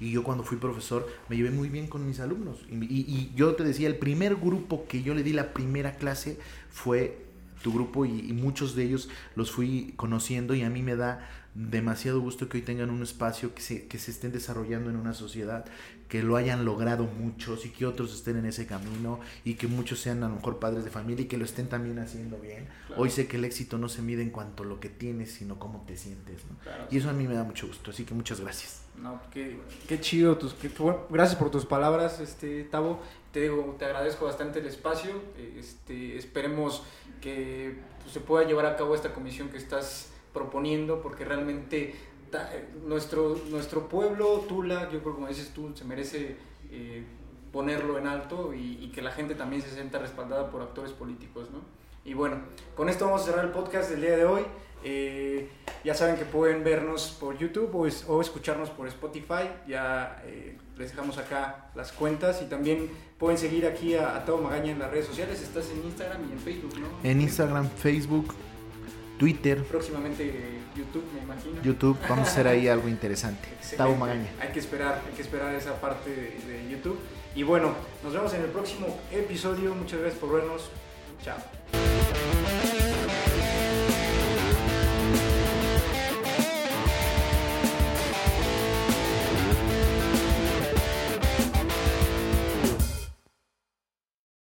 Y yo cuando fui profesor me llevé muy bien con mis alumnos. Y, y, y, yo te decía, el primer grupo que yo le di la primera clase fue tu grupo y, y, muchos de ellos los fui conociendo y a mí me da demasiado gusto que hoy tengan un espacio, que se, que se estén desarrollando en una sociedad, que lo hayan logrado muchos y que otros estén en ese camino y que muchos sean a lo mejor padres de familia y que lo estén también haciendo bien. Claro. Hoy sé que el éxito no se mide en cuanto a lo que tienes, sino cómo te sientes. ¿no? Claro. Y eso a mí me da mucho gusto, así que muchas gracias. No, qué, qué chido, tus, qué, bueno, gracias por tus palabras, este, Tavo. Te, digo, te agradezco bastante el espacio. Este, esperemos que pues, se pueda llevar a cabo esta comisión que estás proponiendo, porque realmente ta, nuestro, nuestro pueblo, Tula, yo creo como dices tú, se merece eh, ponerlo en alto y, y, que la gente también se sienta respaldada por actores políticos, ¿no? Y bueno, con esto vamos a cerrar el podcast del día de hoy. Eh, ya saben que pueden vernos por YouTube o, es, o escucharnos por Spotify. Ya eh, les dejamos acá las cuentas y también pueden seguir aquí a, a Tavo Magaña en las redes sociales. Estás en Instagram y en Facebook, ¿no? En Instagram, Facebook, Twitter. Próximamente YouTube, me imagino. YouTube, vamos a hacer ahí algo interesante. Tavo Magaña. Hay que esperar, hay que esperar esa parte de, de YouTube. Y bueno, nos vemos en el próximo episodio. Muchas gracias por vernos. Chao.